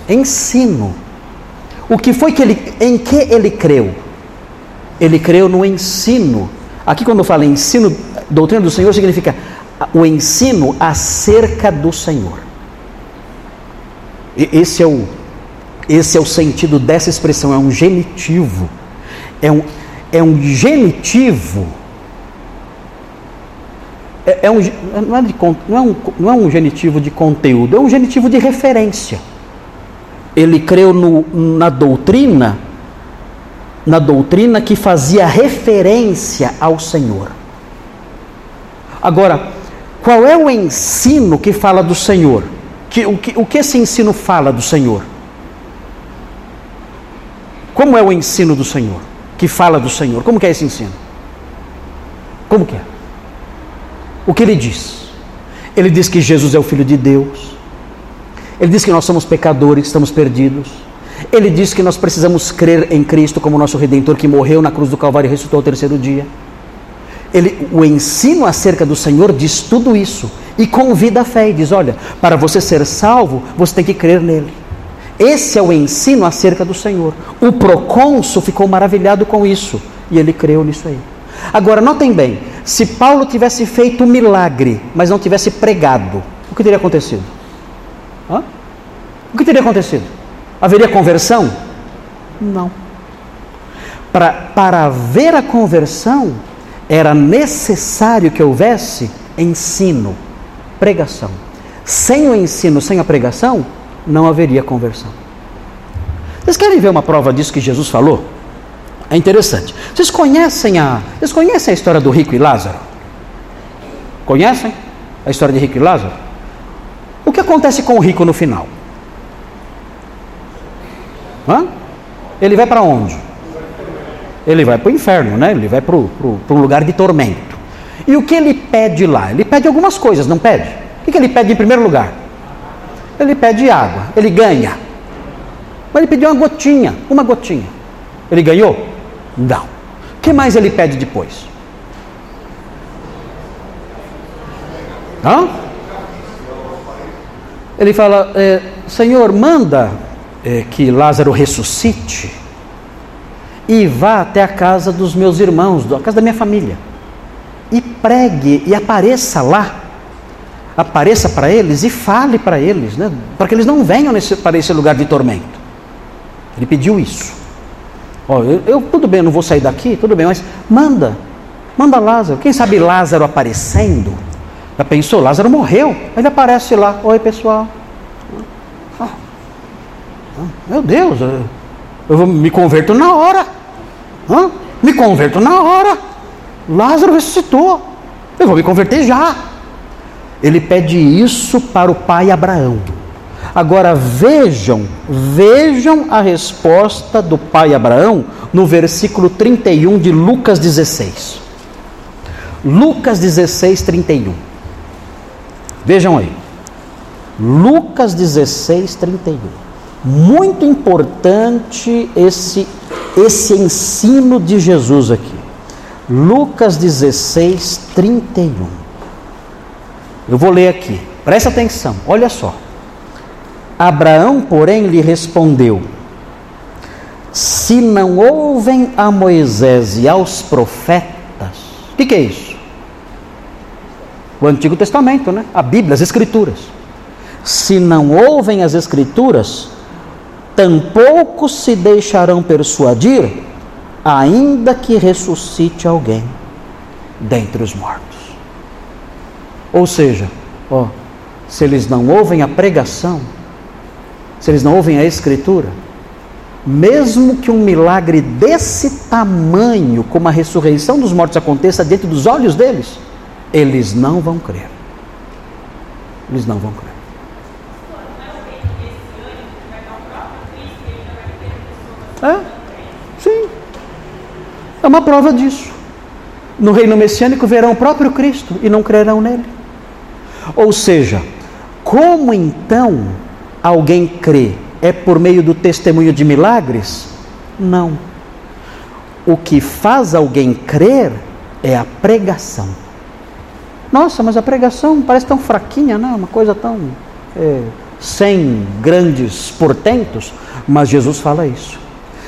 Ensino. O que foi que ele, em que ele creu? Ele creu no ensino. Aqui quando fala ensino, doutrina do Senhor significa o ensino acerca do Senhor. Esse é o esse é o sentido dessa expressão, é um genitivo. É um, é um genitivo. É, é um, não, é de, não, é um, não é um genitivo de conteúdo, é um genitivo de referência. Ele creu no, na doutrina, na doutrina que fazia referência ao Senhor. Agora, qual é o ensino que fala do Senhor? Que, o, que, o que esse ensino fala do Senhor? Como é o ensino do Senhor? Que fala do Senhor. Como é esse ensino? Como que é? O que ele diz? Ele diz que Jesus é o Filho de Deus. Ele diz que nós somos pecadores, estamos perdidos. Ele diz que nós precisamos crer em Cristo como nosso Redentor que morreu na cruz do Calvário e ressuscitou ao terceiro dia. Ele, o ensino acerca do Senhor diz tudo isso e convida a fé e diz: olha, para você ser salvo, você tem que crer nele. Esse é o ensino acerca do Senhor. O procônsul ficou maravilhado com isso e ele creu nisso aí. Agora, notem bem: se Paulo tivesse feito um milagre, mas não tivesse pregado, o que teria acontecido? Hã? O que teria acontecido? Haveria conversão? Não. Para, para haver a conversão, era necessário que houvesse ensino, pregação. Sem o ensino, sem a pregação, não haveria conversão. Vocês querem ver uma prova disso que Jesus falou? É interessante. Vocês conhecem a, vocês conhecem a história do rico e Lázaro? Conhecem a história de rico e Lázaro? O que acontece com o rico no final? Hã? Ele vai para onde? Ele vai para o inferno, né? Ele vai para um lugar de tormento. E o que ele pede lá? Ele pede algumas coisas, não pede? O que, que ele pede em primeiro lugar? Ele pede água, ele ganha. Mas ele pediu uma gotinha, uma gotinha. Ele ganhou? Não. O que mais ele pede depois? Hã? Ele fala: é, Senhor, manda é, que Lázaro ressuscite. e vá até a casa dos meus irmãos, a casa da minha família, e pregue e apareça lá. Apareça para eles e fale para eles, né, para que eles não venham nesse, para esse lugar de tormento. Ele pediu isso. Eu, eu, tudo bem, eu não vou sair daqui, tudo bem, mas manda, manda Lázaro. Quem sabe Lázaro aparecendo? Já pensou? Lázaro morreu, ele aparece lá. Oi, pessoal. Ah, meu Deus, eu, eu me converto na hora. Me converto na hora. Lázaro ressuscitou. Eu vou me converter já. Ele pede isso para o pai Abraão. Agora vejam, vejam a resposta do pai Abraão no versículo 31 de Lucas 16. Lucas 16, 31. Vejam aí. Lucas 16, 31. Muito importante esse, esse ensino de Jesus aqui. Lucas 16, 31. Eu vou ler aqui. Presta atenção, olha só. Abraão, porém, lhe respondeu: Se não ouvem a Moisés e aos profetas, o que, que é isso? O Antigo Testamento, né? A Bíblia, as Escrituras. Se não ouvem as Escrituras, tampouco se deixarão persuadir, ainda que ressuscite alguém dentre os mortos. Ou seja, ó, se eles não ouvem a pregação, se eles não ouvem a Escritura, mesmo que um milagre desse tamanho, como a ressurreição dos mortos aconteça diante dos olhos deles, eles não vão crer. Eles não vão crer. É? Sim. É uma prova disso. No reino messiânico verão o próprio Cristo e não crerão nele. Ou seja, como então alguém crê? É por meio do testemunho de milagres? Não. O que faz alguém crer é a pregação. Nossa, mas a pregação parece tão fraquinha, né? Uma coisa tão é, sem grandes portentos. Mas Jesus fala isso.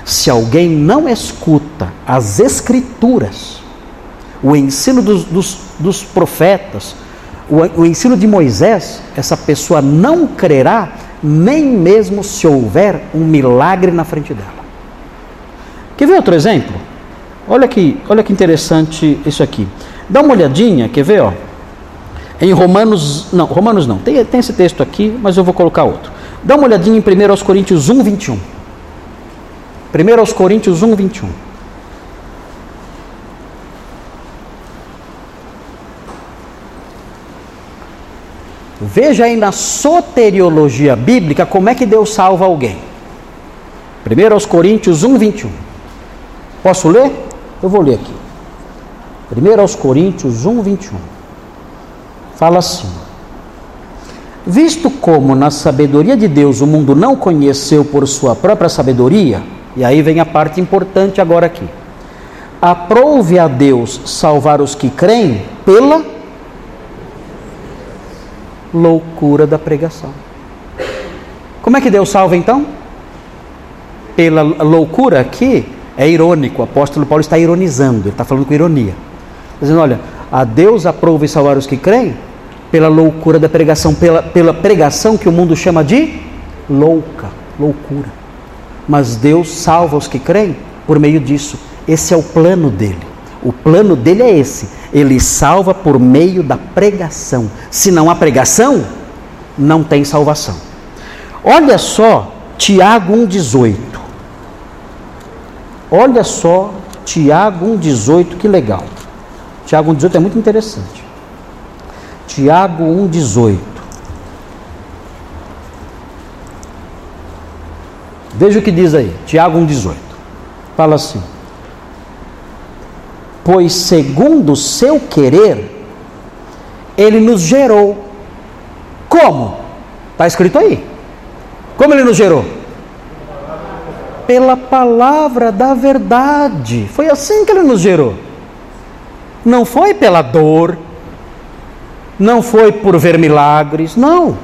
Se alguém não escuta as Escrituras, o ensino dos, dos, dos profetas, o, o ensino de Moisés, essa pessoa não crerá nem mesmo se houver um milagre na frente dela. Quer ver outro exemplo? Olha que, olha que interessante isso aqui. Dá uma olhadinha, quer ver? Ó? Em Romanos, não, Romanos não, tem, tem esse texto aqui, mas eu vou colocar outro. Dá uma olhadinha em 1 Coríntios 1, 21. 1 Coríntios 1, 21. Veja aí na soteriologia bíblica como é que Deus salva alguém. 1 Coríntios 1, 21. Posso ler? Eu vou ler aqui. 1 Coríntios 1, 21. Fala assim: Visto como na sabedoria de Deus o mundo não conheceu por sua própria sabedoria, e aí vem a parte importante agora aqui. Aprove a Deus salvar os que creem pela loucura da pregação. Como é que Deus salva então? Pela loucura aqui é irônico, o apóstolo Paulo está ironizando, ele está falando com ironia. Dizendo, olha, a Deus aprova e salvar os que creem pela loucura da pregação, pela, pela pregação que o mundo chama de louca, loucura. Mas Deus salva os que creem por meio disso. Esse é o plano dele. O plano dele é esse: ele salva por meio da pregação. Se não há pregação, não tem salvação. Olha só Tiago 1,18. Olha só Tiago 1,18, que legal. Tiago 1,18 é muito interessante. Tiago 1,18. Veja o que diz aí, Tiago 1,18. Fala assim: pois segundo o seu querer, ele nos gerou. Como? Está escrito aí. Como ele nos gerou? Pela palavra da verdade. Foi assim que ele nos gerou. Não foi pela dor, não foi por ver milagres, não.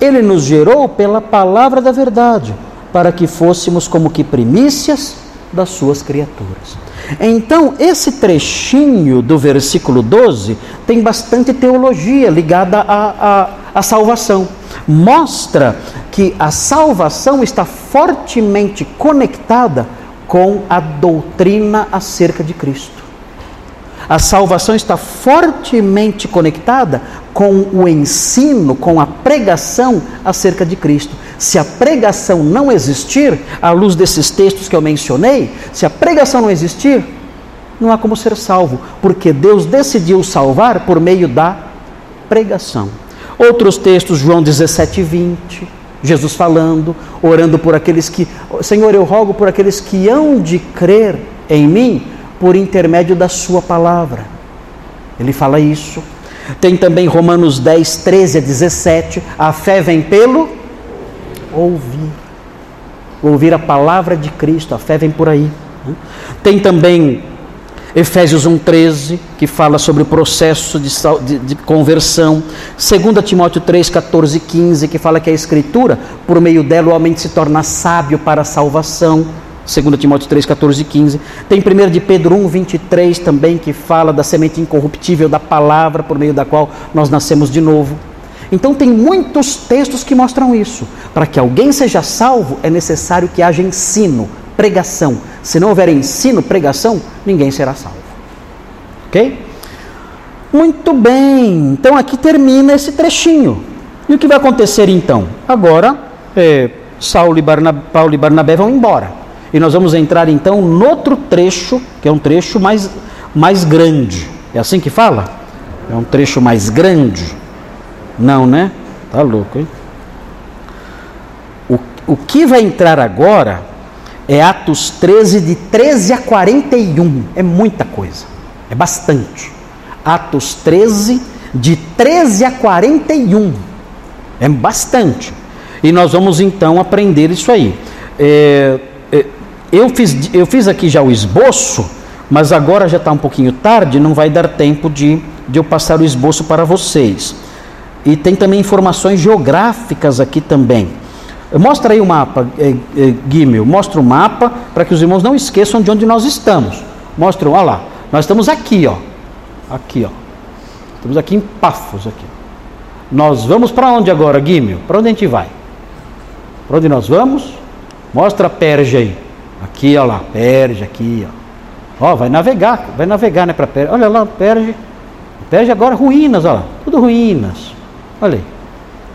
Ele nos gerou pela palavra da verdade, para que fôssemos como que primícias das suas criaturas. Então, esse trechinho do versículo 12 tem bastante teologia ligada à, à, à salvação. Mostra que a salvação está fortemente conectada com a doutrina acerca de Cristo. A salvação está fortemente conectada com o ensino, com a pregação acerca de Cristo. Se a pregação não existir, à luz desses textos que eu mencionei, se a pregação não existir, não há como ser salvo, porque Deus decidiu salvar por meio da pregação. Outros textos, João 17, 20, Jesus falando, orando por aqueles que, Senhor, eu rogo por aqueles que hão de crer em mim por intermédio da Sua palavra. Ele fala isso. Tem também Romanos 10, 13 a 17. A fé vem pelo ouvir. Ouvir a palavra de Cristo, a fé vem por aí. Tem também Efésios 1,13, que fala sobre o processo de, de, de, conversão. 2 Timóteo 3, 14 e 15, que fala que a Escritura, por meio dela, o homem se torna sábio para a salvação. 2 Timóteo 3, 14 e 15. Tem 1 de Pedro 1, 23 também, que fala da semente incorruptível da palavra, por meio da qual nós nascemos de novo. Então, tem muitos textos que mostram isso. Para que alguém seja salvo, é necessário que haja ensino, pregação. Se não houver ensino, pregação, ninguém será salvo. Ok? Muito bem, então aqui termina esse trechinho. E o que vai acontecer então? Agora, é, Saulo e Barnabé, Paulo e Barnabé vão embora. E nós vamos entrar então no outro trecho, que é um trecho mais, mais grande. É assim que fala? É um trecho mais grande? Não, né? Tá louco, hein? O, o que vai entrar agora é Atos 13, de 13 a 41. É muita coisa, é bastante. Atos 13, de 13 a 41. É bastante. E nós vamos então aprender isso aí. É, é, eu, fiz, eu fiz aqui já o esboço, mas agora já está um pouquinho tarde, não vai dar tempo de, de eu passar o esboço para vocês. E tem também informações geográficas aqui também. Mostra aí o mapa, é, é, Gimel, mostra o mapa para que os irmãos não esqueçam de onde nós estamos. Mostra, olha lá, nós estamos aqui, ó. Aqui, ó. Estamos aqui em Pafos, aqui. Nós vamos para onde agora, Gimel? Para onde a gente vai? Para onde nós vamos? Mostra a Perge aí. Aqui, olha lá, Perge, aqui, ó. Ó, vai navegar, vai navegar, né, para Perge. Olha lá, Perge. Perge agora ruínas, lá, tudo ruínas. Olha aí.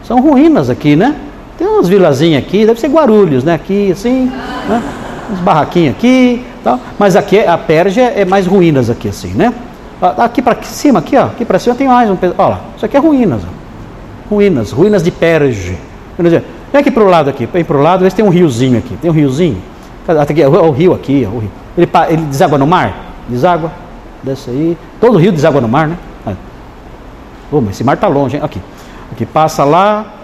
São ruínas aqui, né? Tem umas vilazinhas aqui, deve ser Guarulhos, né? Aqui, assim, né? Uns barraquinhos aqui, tal. Mas aqui, a Pérgia é mais ruínas aqui, assim, né? Aqui para cima, aqui, ó, aqui para cima tem mais um. Olha lá, isso aqui é ruínas, ó. Ruínas, ruínas de Perge. Vem aqui para o lado aqui, vem para o lado, vê se tem um riozinho aqui. Tem um riozinho? Aqui, o, o rio aqui, o rio. Ele, ele deságua no mar? Deságua, desce aí. Todo rio deságua no mar, né? Oh, mas esse mar tá longe, hein? Aqui. Aqui passa lá,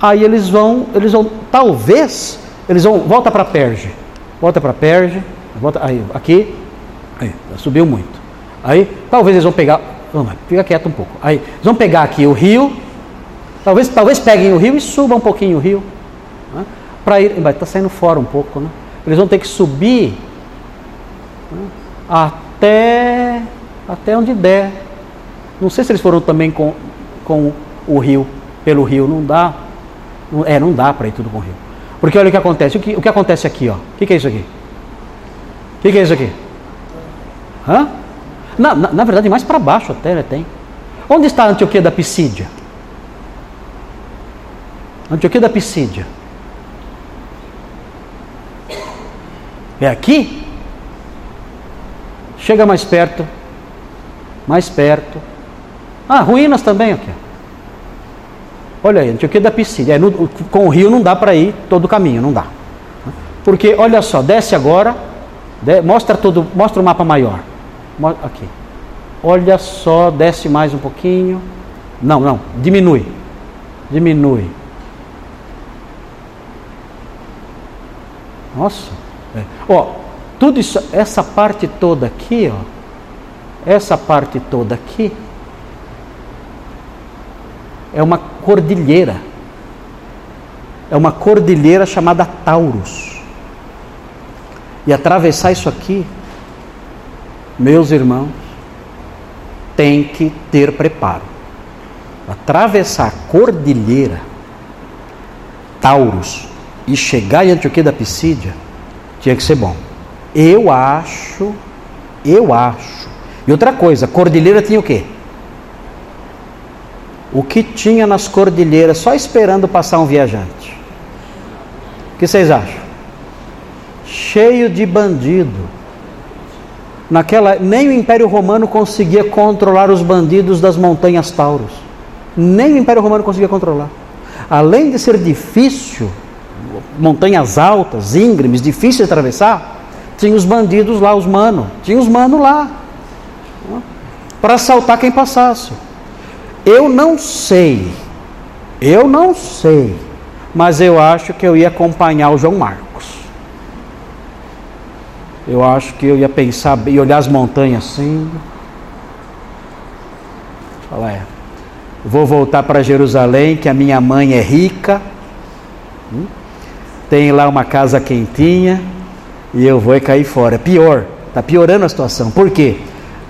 Aí eles vão, eles vão, talvez, eles vão, volta para Perge, volta para Perge, volta, aí, aqui, aí, subiu muito. Aí, talvez eles vão pegar, vamos, fica quieto um pouco. Aí, eles vão pegar aqui o rio, talvez, talvez peguem o rio e subam um pouquinho o rio, né, para ir, está saindo fora um pouco, né? Eles vão ter que subir né, até, até onde der. Não sei se eles foram também com, com o rio, pelo rio, não dá. É, não dá para ir tudo com o rio. Porque olha o que acontece. O que, o que acontece aqui, ó? O que, que é isso aqui? O que, que é isso aqui? Hã? Na, na, na verdade, mais para baixo até né, tem. Onde está a Antioquia da Pisídia? Antioquia da Pisídia. É aqui? Chega mais perto. Mais perto. Ah, ruínas também aqui. Olha aí, Antioquia da Piscina. É, no, com o rio não dá para ir todo o caminho, não dá. Porque, olha só, desce agora, de, mostra, todo, mostra o mapa maior. Aqui. Olha só, desce mais um pouquinho. Não, não, diminui. Diminui. Nossa. É. Ó, tudo isso, essa parte toda aqui, ó. Essa parte toda aqui é uma cordilheira. É uma cordilheira chamada Taurus. E atravessar isso aqui, meus irmãos, tem que ter preparo. Atravessar a cordilheira, Taurus, e chegar em Antioquia da Pisídia, tinha que ser bom. Eu acho, eu acho. E outra coisa, cordilheira tinha o quê? O que tinha nas cordilheiras só esperando passar um viajante? O que vocês acham? Cheio de bandido. Naquela, nem o Império Romano conseguia controlar os bandidos das montanhas Taurus. Nem o Império Romano conseguia controlar. Além de ser difícil, montanhas altas, íngremes, difíceis de atravessar, tinha os bandidos lá, os manos, tinha os manos lá, para assaltar quem passasse. Eu não sei, eu não sei, mas eu acho que eu ia acompanhar o João Marcos. Eu acho que eu ia pensar e olhar as montanhas assim. Falar, é, vou voltar para Jerusalém, que a minha mãe é rica, hum, tem lá uma casa quentinha, e eu vou cair fora. Pior, está piorando a situação. Por quê?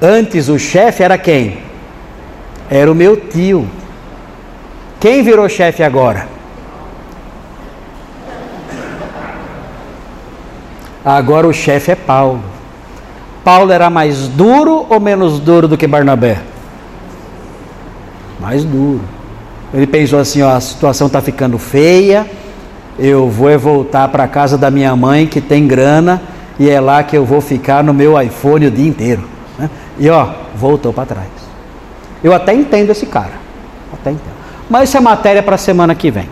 Antes o chefe era quem? Era o meu tio. Quem virou chefe agora? Agora o chefe é Paulo. Paulo era mais duro ou menos duro do que Barnabé? Mais duro. Ele pensou assim: ó, a situação está ficando feia, eu vou voltar para casa da minha mãe que tem grana e é lá que eu vou ficar no meu iPhone o dia inteiro. Né? E ó, voltou para trás. Eu até entendo esse cara. Até entendo. Mas isso é matéria para a semana que vem.